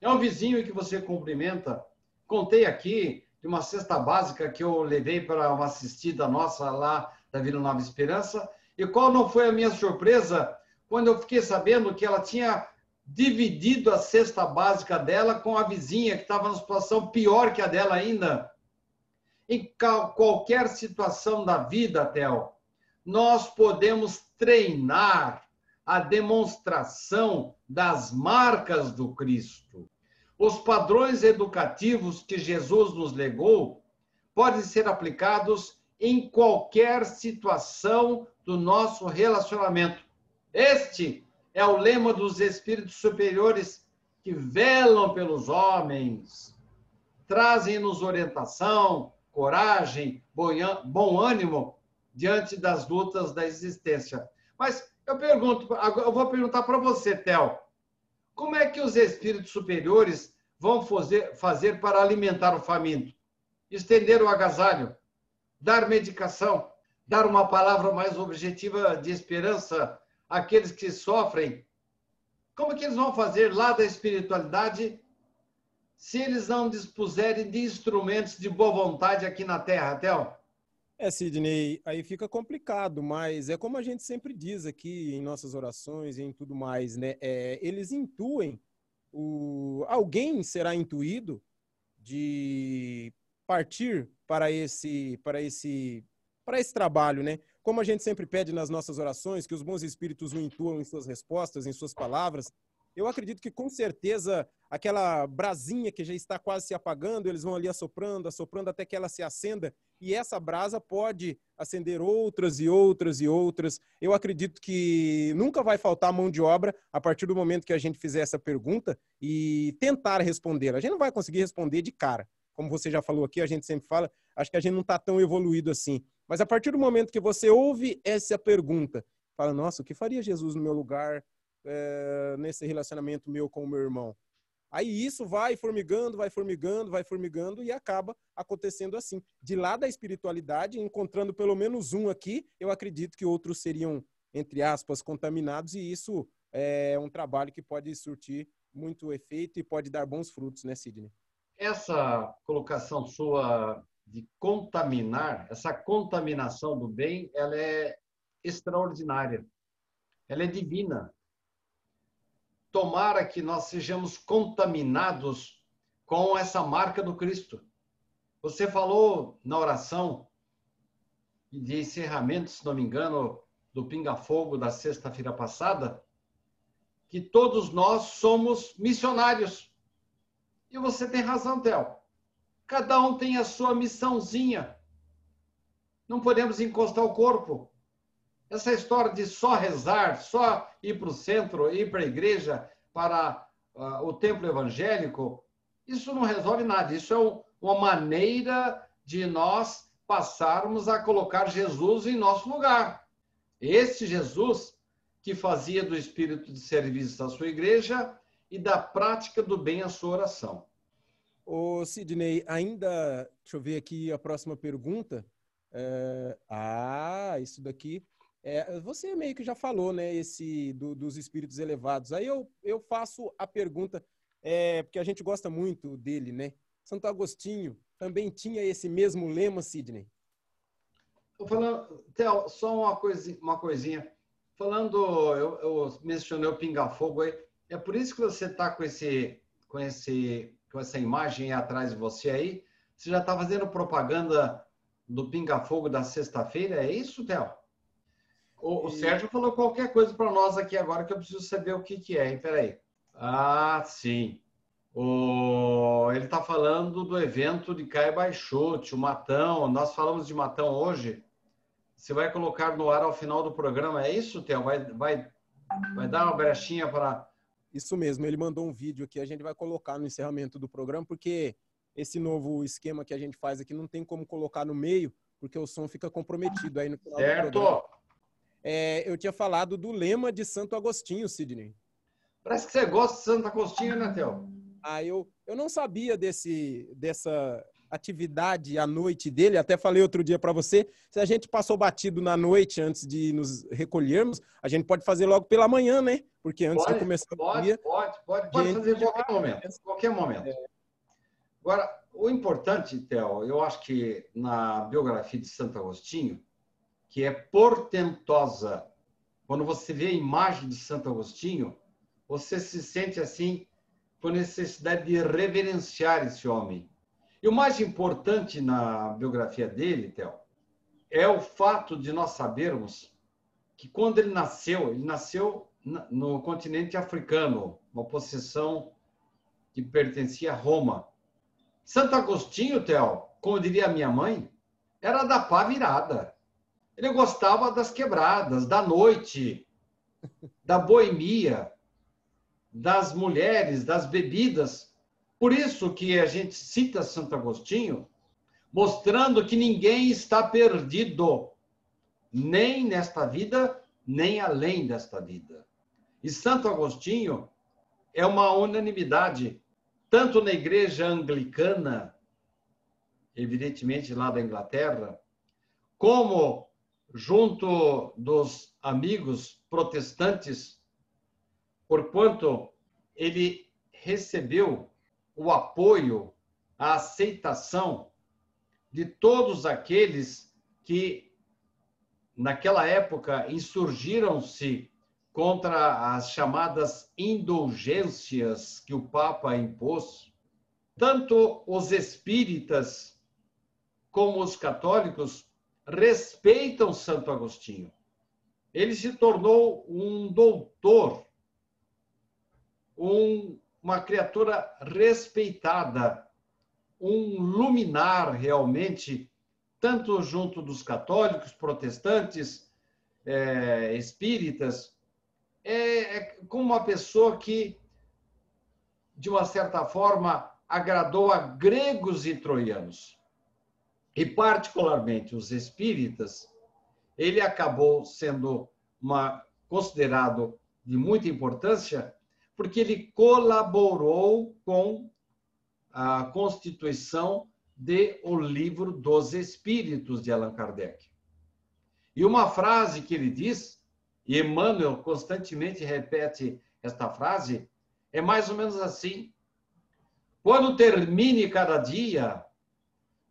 É um vizinho que você cumprimenta, Contei aqui de uma cesta básica que eu levei para uma assistida nossa lá da Vila Nova Esperança. E qual não foi a minha surpresa quando eu fiquei sabendo que ela tinha dividido a cesta básica dela com a vizinha que estava numa situação pior que a dela ainda. Em qualquer situação da vida, Theo, nós podemos treinar a demonstração das marcas do Cristo. Os padrões educativos que Jesus nos legou podem ser aplicados em qualquer situação do nosso relacionamento. Este é o lema dos espíritos superiores que velam pelos homens, trazem-nos orientação, coragem, bom ânimo diante das lutas da existência. Mas eu pergunto, eu vou perguntar para você, Theo, como é que os espíritos superiores vão fazer, fazer para alimentar o faminto? Estender o agasalho, dar medicação, dar uma palavra mais objetiva de esperança àqueles que sofrem. Como que eles vão fazer lá da espiritualidade se eles não dispuserem de instrumentos de boa vontade aqui na Terra, Théo? É, Sidney, aí fica complicado, mas é como a gente sempre diz aqui em nossas orações e em tudo mais, né? É, eles intuem, o, alguém será intuído de partir para esse, para esse, para esse trabalho, né? Como a gente sempre pede nas nossas orações, que os bons espíritos o intuam em suas respostas, em suas palavras, eu acredito que com certeza aquela brasinha que já está quase se apagando, eles vão ali assoprando, assoprando até que ela se acenda, e essa brasa pode acender outras e outras e outras. Eu acredito que nunca vai faltar mão de obra a partir do momento que a gente fizer essa pergunta e tentar responder. A gente não vai conseguir responder de cara. Como você já falou aqui, a gente sempre fala, acho que a gente não está tão evoluído assim. Mas a partir do momento que você ouve essa pergunta, fala, nossa, o que faria Jesus no meu lugar? é, nesse relacionamento meu com o meu irmão. Aí isso vai formigando, vai formigando, vai formigando e acaba acontecendo assim. De lá da espiritualidade, encontrando pelo menos um aqui, eu acredito que outros seriam, entre aspas, contaminados, e isso é um trabalho que pode surtir muito efeito e pode dar bons frutos, né, Sidney? Essa colocação sua de contaminar, essa contaminação do bem, ela é extraordinária. Ela é divina tomara que nós sejamos contaminados com essa marca do Cristo. Você falou na oração de encerramento, se não me engano, do Pinga Fogo da sexta-feira passada, que todos nós somos missionários. E você tem razão, Theo. Cada um tem a sua missãozinha. Não podemos encostar o corpo. Essa história de só rezar, só ir para o centro, ir para a igreja, para uh, o templo evangélico, isso não resolve nada. Isso é uma maneira de nós passarmos a colocar Jesus em nosso lugar. Esse Jesus que fazia do espírito de serviço a sua igreja e da prática do bem a sua oração. Ô Sidney, ainda, deixa eu ver aqui a próxima pergunta. É, ah, isso daqui. É, você meio que já falou, né, esse do, dos espíritos elevados. Aí eu, eu faço a pergunta, é, porque a gente gosta muito dele, né? Santo Agostinho também tinha esse mesmo lema, Sidney? Tô falando, só uma, coisinha, uma coisinha. Falando, eu, eu mencionei o pinga-fogo aí, é por isso que você está com esse, com esse, com essa imagem atrás de você aí. Você já está fazendo propaganda do pinga-fogo da sexta-feira, é isso, Theo? O, o Sérgio falou qualquer coisa para nós aqui agora que eu preciso saber o que, que é, hein? Peraí. Ah, sim. O... Ele está falando do evento de Caio Baixote, o Matão. Nós falamos de Matão hoje. Você vai colocar no ar ao final do programa, é isso, Theo? Vai, vai, vai dar uma brechinha para. Isso mesmo, ele mandou um vídeo aqui, a gente vai colocar no encerramento do programa, porque esse novo esquema que a gente faz aqui não tem como colocar no meio, porque o som fica comprometido aí no final certo. do programa. É, eu tinha falado do lema de Santo Agostinho, Sidney. Parece que você gosta de Santo Agostinho, né, Theo? Ah, eu, eu não sabia desse, dessa atividade à noite dele. Até falei outro dia para você, se a gente passou batido na noite antes de nos recolhermos, a gente pode fazer logo pela manhã, né? Porque antes pode, de começar pode, o dia... Pode, pode, pode fazer em qualquer momento. Qualquer momento. É. Agora, o importante, Theo, eu acho que na biografia de Santo Agostinho, que é portentosa, quando você vê a imagem de Santo Agostinho, você se sente assim com necessidade de reverenciar esse homem. E o mais importante na biografia dele, Theo, é o fato de nós sabermos que quando ele nasceu, ele nasceu no continente africano, uma possessão que pertencia a Roma. Santo Agostinho, Theo, como diria minha mãe, era da pá virada. Ele gostava das quebradas, da noite, da boemia, das mulheres, das bebidas. Por isso que a gente cita Santo Agostinho, mostrando que ninguém está perdido, nem nesta vida, nem além desta vida. E Santo Agostinho é uma unanimidade, tanto na igreja anglicana, evidentemente lá da Inglaterra, como junto dos amigos protestantes porquanto ele recebeu o apoio, a aceitação de todos aqueles que, naquela época, insurgiram-se contra as chamadas indulgências que o Papa impôs. Tanto os espíritas como os católicos respeitam Santo Agostinho. Ele se tornou um doutor um, uma criatura respeitada, um luminar realmente, tanto junto dos católicos, protestantes, é, espíritas, é, é como uma pessoa que, de uma certa forma, agradou a gregos e troianos. E, particularmente, os espíritas, ele acabou sendo uma, considerado de muita importância porque ele colaborou com a constituição de O Livro dos Espíritos de Allan Kardec. E uma frase que ele diz, e Emmanuel constantemente repete esta frase, é mais ou menos assim: quando termine cada dia,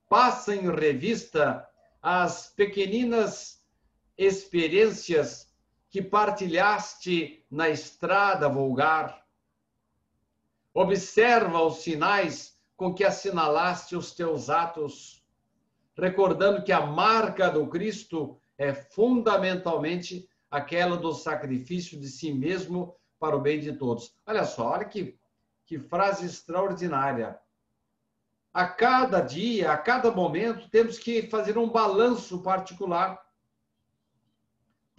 passa em revista as pequeninas experiências que partilhaste na estrada vulgar. Observa os sinais com que assinalaste os teus atos, recordando que a marca do Cristo é fundamentalmente aquela do sacrifício de si mesmo para o bem de todos. Olha só, olha que, que frase extraordinária. A cada dia, a cada momento, temos que fazer um balanço particular,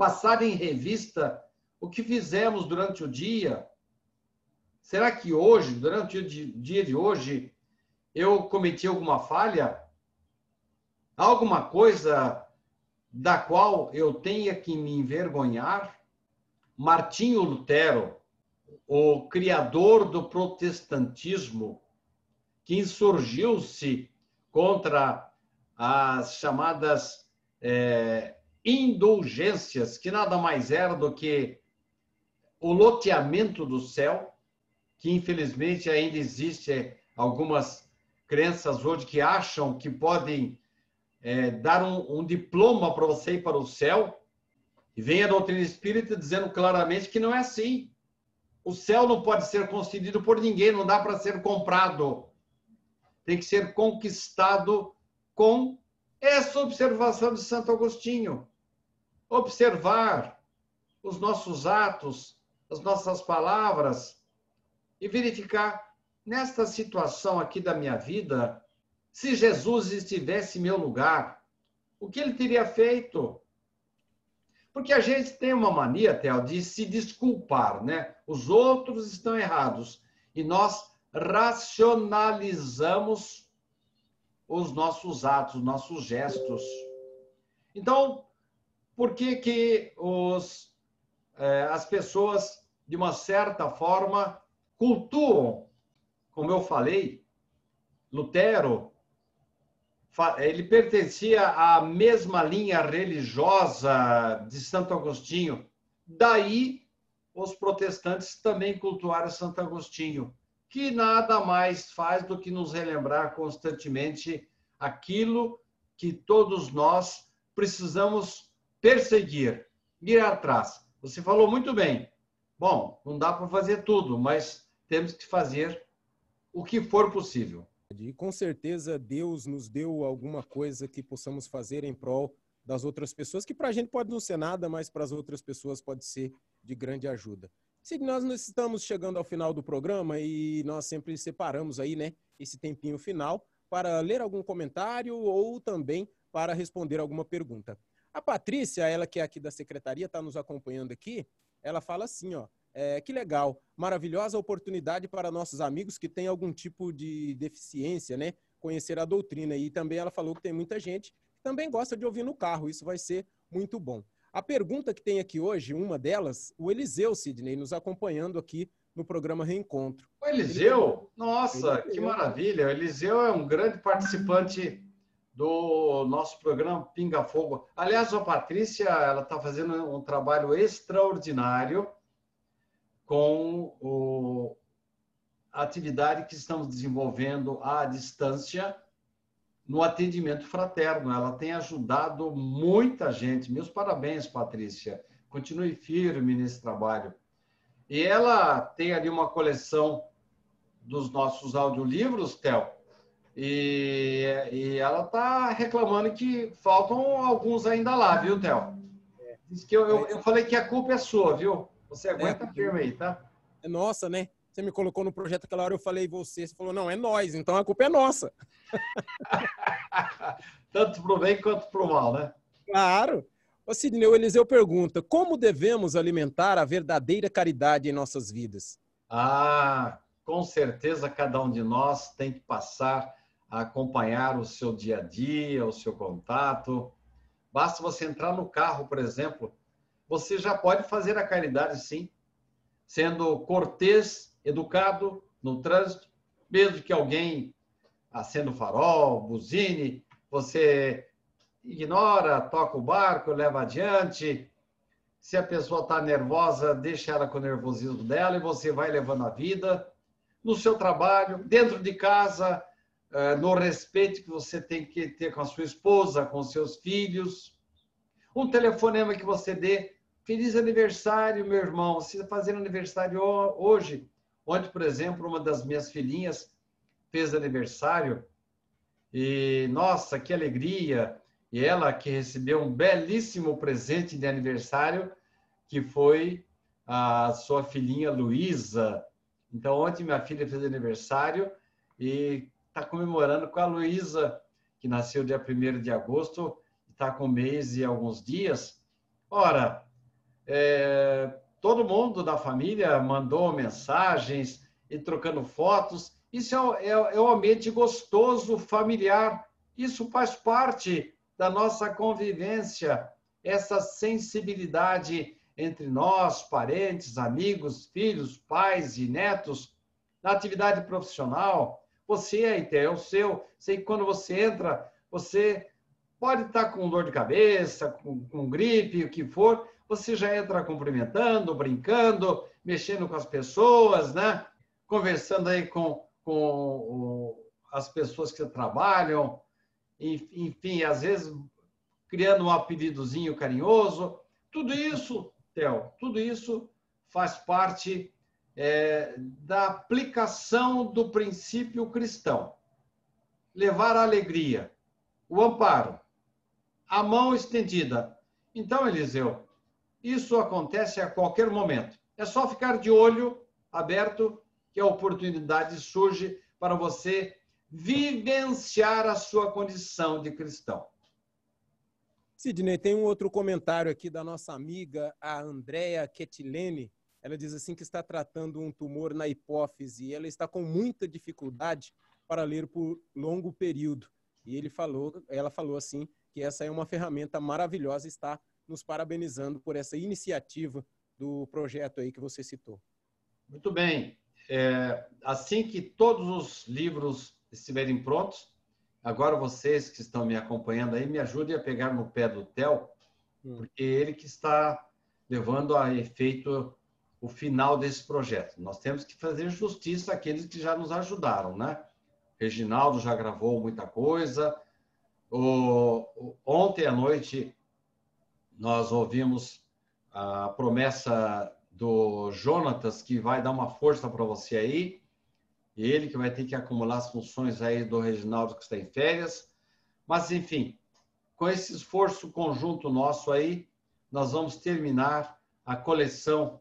passar em revista o que fizemos durante o dia. Será que hoje, durante o dia de hoje, eu cometi alguma falha? Alguma coisa da qual eu tenha que me envergonhar? Martinho Lutero, o criador do protestantismo, que insurgiu-se contra as chamadas é, indulgências, que nada mais era do que o loteamento do céu, que infelizmente ainda existe algumas crenças hoje que acham que podem é, dar um, um diploma para você ir para o céu, e vem a doutrina espírita dizendo claramente que não é assim. O céu não pode ser concedido por ninguém, não dá para ser comprado. Tem que ser conquistado com essa observação de Santo Agostinho. Observar os nossos atos, as nossas palavras e verificar nesta situação aqui da minha vida, se Jesus estivesse em meu lugar, o que ele teria feito? Porque a gente tem uma mania, Theo, de se desculpar, né? Os outros estão errados. E nós racionalizamos os nossos atos, os nossos gestos. Então, por que que os, eh, as pessoas, de uma certa forma, cultuam? Como eu falei, Lutero ele pertencia à mesma linha religiosa de Santo Agostinho. Daí, os protestantes também cultuaram Santo Agostinho, que nada mais faz do que nos relembrar constantemente aquilo que todos nós precisamos perseguir, ir atrás. Você falou muito bem. Bom, não dá para fazer tudo, mas temos que fazer o que for possível. E com certeza Deus nos deu alguma coisa que possamos fazer em prol das outras pessoas, que para a gente pode não ser nada, mas para as outras pessoas pode ser de grande ajuda. Se nós estamos chegando ao final do programa e nós sempre separamos aí, né, esse tempinho final para ler algum comentário ou também para responder alguma pergunta. A Patrícia, ela que é aqui da secretaria, está nos acompanhando aqui, ela fala assim, ó, é, que legal, maravilhosa oportunidade para nossos amigos que têm algum tipo de deficiência, né? Conhecer a doutrina. E também ela falou que tem muita gente que também gosta de ouvir no carro. Isso vai ser muito bom. A pergunta que tem aqui hoje, uma delas, o Eliseu Sidney, nos acompanhando aqui no programa Reencontro. O Eliseu? Nossa, Eliseu. que maravilha! O Eliseu é um grande participante do nosso programa Pinga Fogo. Aliás, a Patrícia, ela está fazendo um trabalho extraordinário com a atividade que estamos desenvolvendo à distância no atendimento fraterno. Ela tem ajudado muita gente. Meus parabéns, Patrícia. Continue firme nesse trabalho. E ela tem ali uma coleção dos nossos audiolivros, Theo, e, e ela está reclamando que faltam alguns ainda lá, viu, Theo? Diz que eu, eu, eu falei que a culpa é sua, viu? Você aguenta é, firme aí, tá? É nossa, né? Você me colocou no projeto aquela hora, eu falei você, você falou, não, é nós, então a culpa é nossa. Tanto pro bem quanto pro mal, né? Claro. O Sidney, o Eliseu pergunta, como devemos alimentar a verdadeira caridade em nossas vidas? Ah, com certeza cada um de nós tem que passar a acompanhar o seu dia a dia, o seu contato. Basta você entrar no carro, por exemplo, você já pode fazer a caridade sim, sendo cortês, educado no trânsito, mesmo que alguém acenda o farol, buzine, você ignora, toca o barco, leva adiante. Se a pessoa está nervosa, deixa ela com o nervosismo dela e você vai levando a vida. No seu trabalho, dentro de casa, no respeito que você tem que ter com a sua esposa, com seus filhos. Um telefonema que você dê Feliz aniversário, meu irmão. Você está fazendo aniversário hoje. Ontem, por exemplo, uma das minhas filhinhas fez aniversário. E, nossa, que alegria! E ela que recebeu um belíssimo presente de aniversário, que foi a sua filhinha Luísa. Então, ontem minha filha fez aniversário e está comemorando com a Luísa, que nasceu dia 1 de agosto, está com um mês e alguns dias. Ora, é, todo mundo da família mandou mensagens e trocando fotos. Isso é, é, é um ambiente gostoso, familiar. Isso faz parte da nossa convivência, essa sensibilidade entre nós, parentes, amigos, filhos, pais e netos, na atividade profissional. Você aí tem o seu, sei que quando você entra, você pode estar com dor de cabeça, com, com gripe, o que for, você já entra cumprimentando, brincando, mexendo com as pessoas, né? Conversando aí com, com as pessoas que trabalham, enfim, às vezes criando um apelidozinho carinhoso. Tudo isso, Theo, tudo isso faz parte é, da aplicação do princípio cristão. Levar a alegria, o amparo, a mão estendida. Então, Eliseu, isso acontece a qualquer momento. É só ficar de olho aberto que a oportunidade surge para você vivenciar a sua condição de cristão. Sidney, tem um outro comentário aqui da nossa amiga, a Andrea Ketilene. Ela diz assim que está tratando um tumor na hipófise e ela está com muita dificuldade para ler por longo período. E ele falou, ela falou assim que essa é uma ferramenta maravilhosa, está nos parabenizando por essa iniciativa do projeto aí que você citou. Muito bem. É, assim que todos os livros estiverem prontos, agora vocês que estão me acompanhando aí, me ajudem a pegar no pé do Theo, hum. porque ele que está levando a efeito o final desse projeto. Nós temos que fazer justiça àqueles que já nos ajudaram, né? Reginaldo já gravou muita coisa. O, ontem à noite nós ouvimos a promessa do Jonatas, que vai dar uma força para você aí ele que vai ter que acumular as funções aí do Reginaldo que está em férias. Mas, enfim, com esse esforço conjunto nosso aí, nós vamos terminar a coleção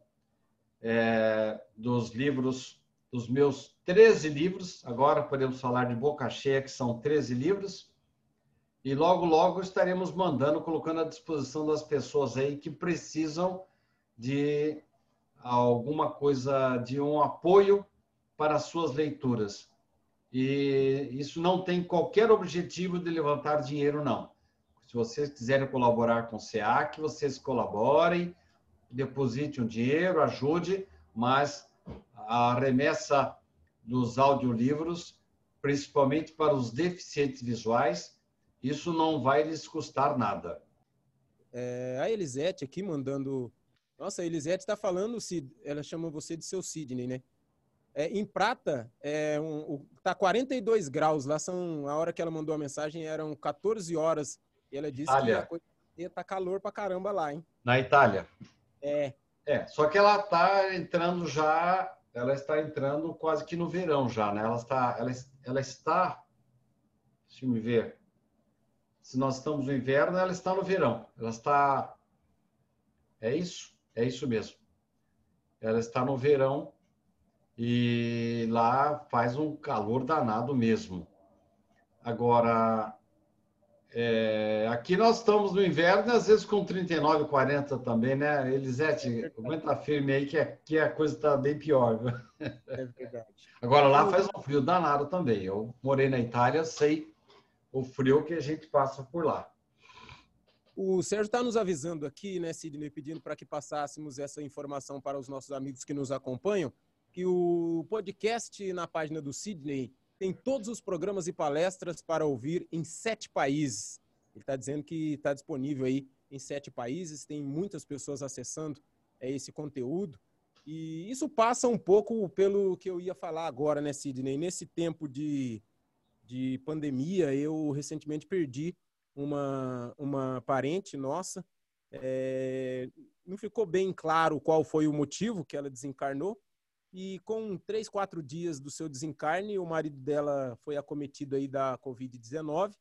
é, dos livros, dos meus 13 livros. Agora podemos falar de boca cheia, que são 13 livros. E logo, logo estaremos mandando, colocando à disposição das pessoas aí que precisam de alguma coisa, de um apoio para as suas leituras. E isso não tem qualquer objetivo de levantar dinheiro, não. Se vocês quiserem colaborar com o SEAC, vocês colaborem, deposite um dinheiro, ajude, mas a remessa dos audiolivros, principalmente para os deficientes visuais, isso não vai lhes custar nada. É, a Elisete aqui mandando. Nossa, a Elisete está falando, ela chama você de seu Sidney, né? É, em prata, é um, tá 42 graus. Lá são, a hora que ela mandou a mensagem, eram 14 horas. E ela disse Itália. que a coisa tá calor pra caramba lá, hein? Na Itália. É. É, só que ela tá entrando já, ela está entrando quase que no verão já, né? Ela está, ela, ela está, deixa eu me ver, se nós estamos no inverno, ela está no verão. Ela está, é isso? É isso mesmo. Ela está no verão e lá faz um calor danado mesmo. Agora, é, aqui nós estamos no inverno, às vezes com 39, 40 também, né? Elisete, aguenta firme aí que aqui a coisa está bem pior. É verdade. Agora lá faz um frio danado também. Eu morei na Itália, sei o frio que a gente passa por lá. O Sérgio está nos avisando aqui, né, Sidney, pedindo para que passássemos essa informação para os nossos amigos que nos acompanham que o podcast na página do Sidney tem todos os programas e palestras para ouvir em sete países. Ele está dizendo que está disponível aí em sete países, tem muitas pessoas acessando é, esse conteúdo. E isso passa um pouco pelo que eu ia falar agora, né, Sidney? Nesse tempo de, de pandemia, eu recentemente perdi uma, uma parente nossa. É, não ficou bem claro qual foi o motivo que ela desencarnou, e com três, quatro dias do seu desencarne, o marido dela foi acometido aí da Covid-19,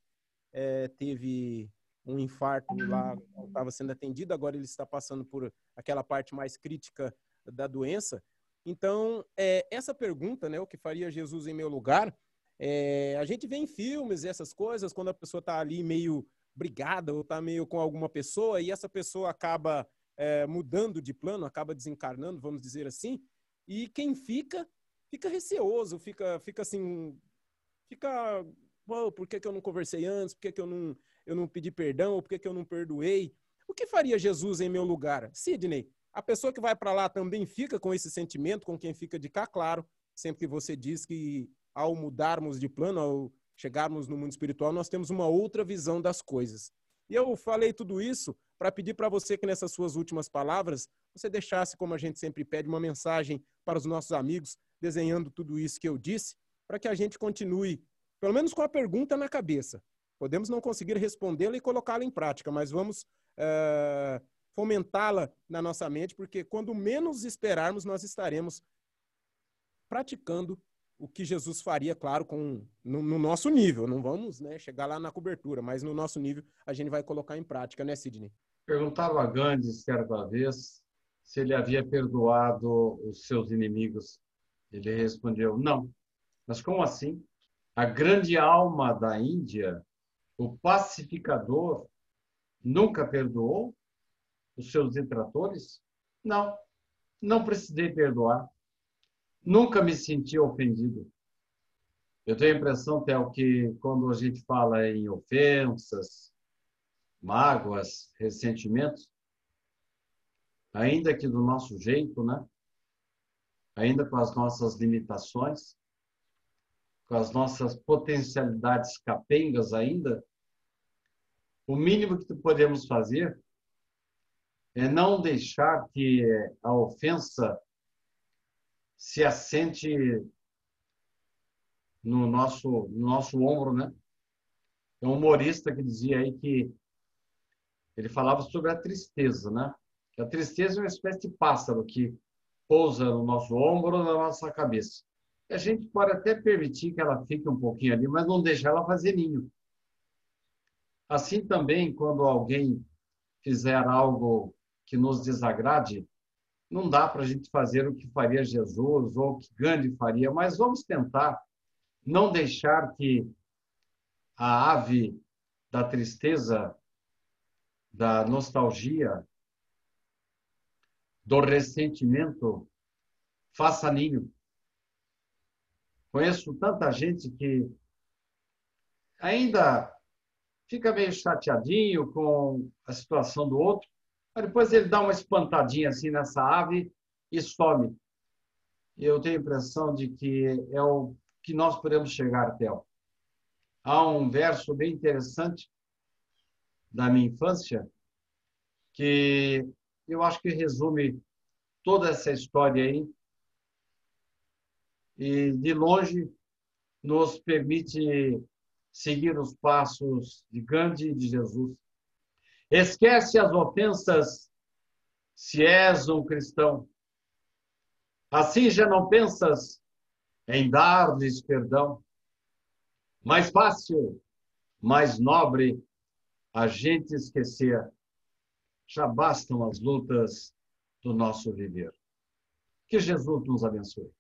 é, teve um infarto lá, estava sendo atendido, agora ele está passando por aquela parte mais crítica da doença. Então, é, essa pergunta, né, o que faria Jesus em meu lugar, é, a gente vê em filmes essas coisas, quando a pessoa está ali meio brigada ou está meio com alguma pessoa e essa pessoa acaba é, mudando de plano, acaba desencarnando, vamos dizer assim, e quem fica, fica receoso, fica, fica assim, fica, por que, que eu não conversei antes, por que, que eu, não, eu não pedi perdão, por que, que eu não perdoei? O que faria Jesus em meu lugar? Sidney, a pessoa que vai para lá também fica com esse sentimento, com quem fica de cá, claro, sempre que você diz que ao mudarmos de plano, ao chegarmos no mundo espiritual, nós temos uma outra visão das coisas. E eu falei tudo isso para pedir para você que nessas suas últimas palavras, você deixasse, como a gente sempre pede, uma mensagem para os nossos amigos, desenhando tudo isso que eu disse, para que a gente continue, pelo menos com a pergunta na cabeça. Podemos não conseguir respondê-la e colocá-la em prática, mas vamos uh, fomentá-la na nossa mente, porque quando menos esperarmos, nós estaremos praticando o que Jesus faria, claro, com no, no nosso nível. Não vamos né, chegar lá na cobertura, mas no nosso nível a gente vai colocar em prática, né, Sidney? Perguntava a Gandhi certa vez se ele havia perdoado os seus inimigos. Ele respondeu: não. Mas como assim? A grande alma da Índia, o pacificador, nunca perdoou os seus detratores? Não, não precisei perdoar. Nunca me senti ofendido. Eu tenho a impressão, Théo, que quando a gente fala em ofensas, mágoas, ressentimentos, ainda que do nosso jeito, né? Ainda com as nossas limitações, com as nossas potencialidades capengas ainda, o mínimo que podemos fazer é não deixar que a ofensa se assente no nosso, no nosso ombro, né? É um humorista que dizia aí que ele falava sobre a tristeza, né? A tristeza é uma espécie de pássaro que pousa no nosso ombro na nossa cabeça. E a gente pode até permitir que ela fique um pouquinho ali, mas não deixar ela fazer ninho. Assim também, quando alguém fizer algo que nos desagrade, não dá para a gente fazer o que faria Jesus ou o que Gandhi faria, mas vamos tentar não deixar que a ave da tristeza, da nostalgia, do ressentimento faça ninho. Conheço tanta gente que ainda fica meio chateadinho com a situação do outro, mas depois ele dá uma espantadinha assim nessa ave e some. Eu tenho a impressão de que é o que nós podemos chegar, Theo. Há um verso bem interessante da minha infância que eu acho que resume toda essa história aí e de longe nos permite seguir os passos de Gandhi e de Jesus. Esquece as ofensas se és um cristão. Assim já não pensas em dar-lhes perdão. Mais fácil, mais nobre a gente esquecer. Já bastam as lutas do nosso viver. Que Jesus nos abençoe.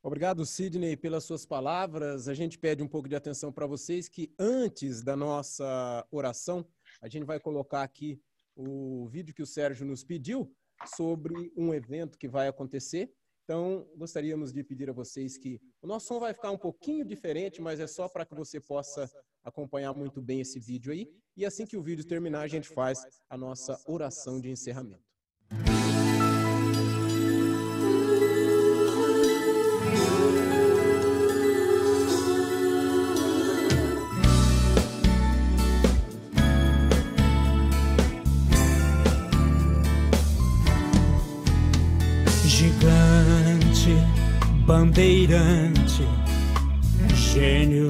Obrigado, Sidney, pelas suas palavras. A gente pede um pouco de atenção para vocês que antes da nossa oração, a gente vai colocar aqui o vídeo que o Sérgio nos pediu sobre um evento que vai acontecer. Então, gostaríamos de pedir a vocês que o nosso som vai ficar um pouquinho diferente, mas é só para que você possa acompanhar muito bem esse vídeo aí. E assim que o vídeo terminar, a gente faz a nossa oração de encerramento. Bandeirante, gênio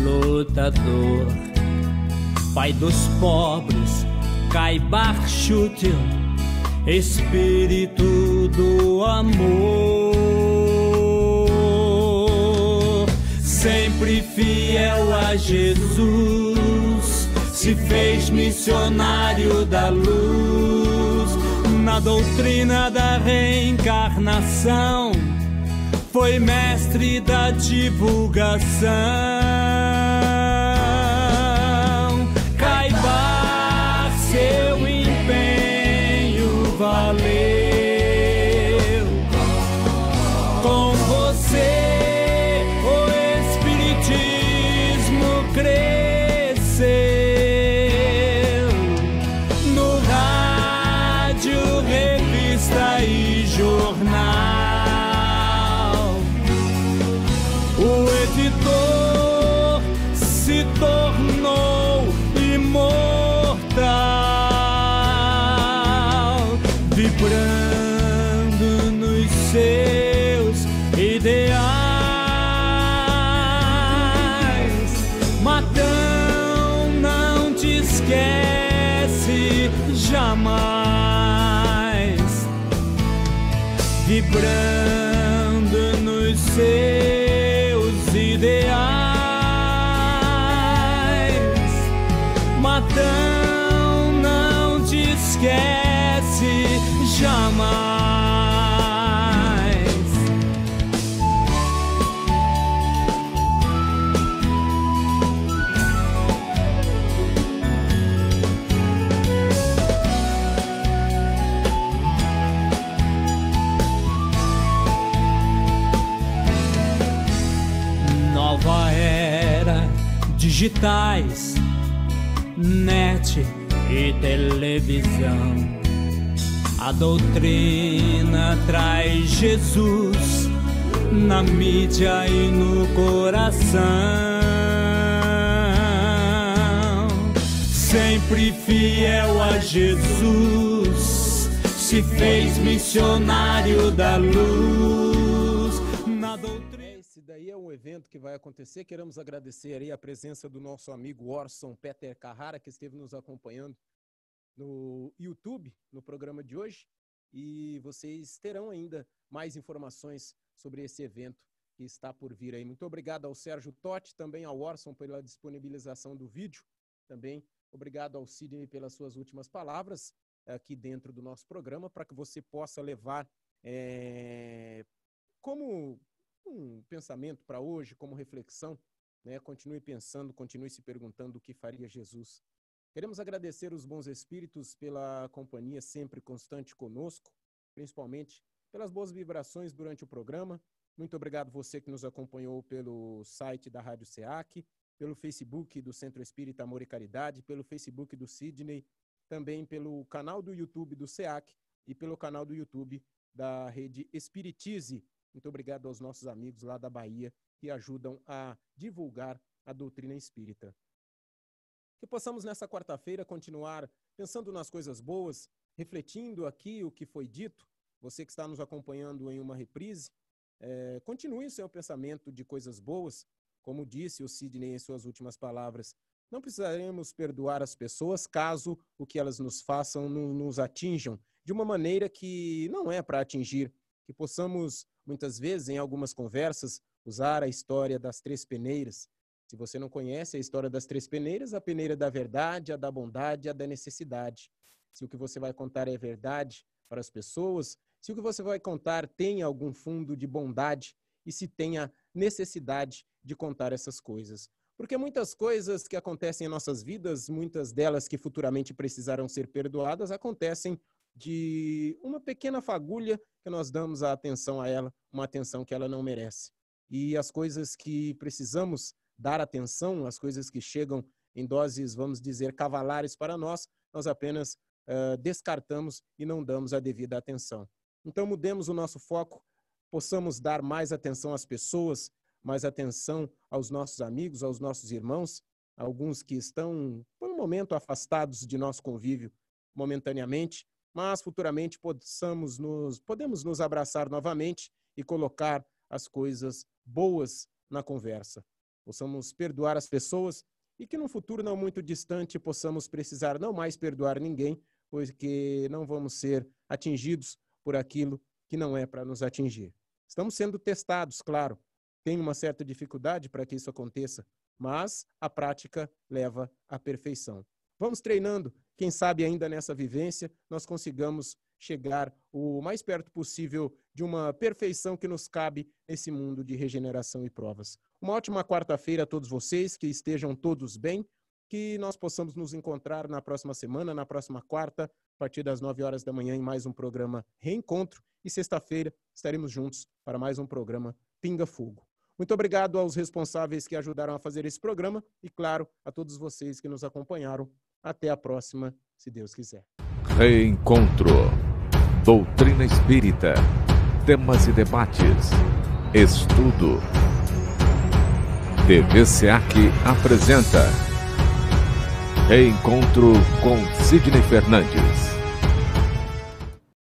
lutador, pai dos pobres, Caibar Chútil, espírito do amor, sempre fiel a Jesus, se fez missionário da luz na doutrina da reencarnação, foi mestre da divulgação. Digitais, net e televisão. A doutrina traz Jesus na mídia e no coração. Sempre fiel a Jesus, se fez missionário da luz. Evento que vai acontecer. Queremos agradecer aí a presença do nosso amigo Orson Peter Carrara, que esteve nos acompanhando no YouTube, no programa de hoje. E vocês terão ainda mais informações sobre esse evento que está por vir aí. Muito obrigado ao Sérgio Totti, também ao Orson pela disponibilização do vídeo. Também obrigado ao Sidney pelas suas últimas palavras aqui dentro do nosso programa, para que você possa levar eh, como um pensamento para hoje, como reflexão, né? Continue pensando, continue se perguntando o que faria Jesus. Queremos agradecer os bons espíritos pela companhia sempre constante conosco, principalmente pelas boas vibrações durante o programa. Muito obrigado você que nos acompanhou pelo site da Rádio SEAC, pelo Facebook do Centro Espírita Amor e Caridade, pelo Facebook do Sidney, também pelo canal do YouTube do SEAC e pelo canal do YouTube da rede Espiritize. Muito obrigado aos nossos amigos lá da Bahia que ajudam a divulgar a doutrina espírita. Que possamos nessa quarta-feira continuar pensando nas coisas boas, refletindo aqui o que foi dito. Você que está nos acompanhando em uma reprise, eh, continue seu pensamento de coisas boas, como disse o Sidney em suas últimas palavras. Não precisaremos perdoar as pessoas caso o que elas nos façam no- nos atinjam de uma maneira que não é para atingir. Que possamos, muitas vezes, em algumas conversas, usar a história das três peneiras. Se você não conhece a história das três peneiras, a peneira da verdade, a da bondade e a da necessidade. Se o que você vai contar é verdade para as pessoas, se o que você vai contar tem algum fundo de bondade e se tem a necessidade de contar essas coisas. Porque muitas coisas que acontecem em nossas vidas, muitas delas que futuramente precisarão ser perdoadas, acontecem de uma pequena fagulha que nós damos a atenção a ela, uma atenção que ela não merece. E as coisas que precisamos dar atenção, as coisas que chegam em doses, vamos dizer, cavalares para nós, nós apenas uh, descartamos e não damos a devida atenção. Então, mudemos o nosso foco, possamos dar mais atenção às pessoas, mais atenção aos nossos amigos, aos nossos irmãos, alguns que estão, por um momento, afastados de nosso convívio momentaneamente, mas futuramente possamos nos, podemos nos abraçar novamente e colocar as coisas boas na conversa. Possamos perdoar as pessoas e que no futuro não muito distante possamos precisar não mais perdoar ninguém, porque não vamos ser atingidos por aquilo que não é para nos atingir. Estamos sendo testados, claro. Tem uma certa dificuldade para que isso aconteça, mas a prática leva à perfeição. Vamos treinando. Quem sabe ainda nessa vivência nós consigamos chegar o mais perto possível de uma perfeição que nos cabe nesse mundo de regeneração e provas. Uma ótima quarta-feira a todos vocês, que estejam todos bem, que nós possamos nos encontrar na próxima semana, na próxima quarta, a partir das 9 horas da manhã, em mais um programa Reencontro. E sexta-feira estaremos juntos para mais um programa Pinga Fogo. Muito obrigado aos responsáveis que ajudaram a fazer esse programa e, claro, a todos vocês que nos acompanharam. Até a próxima, se Deus quiser. Reencontro. Doutrina Espírita. Temas e debates. Estudo. TV SEAC apresenta Reencontro com Sidney Fernandes.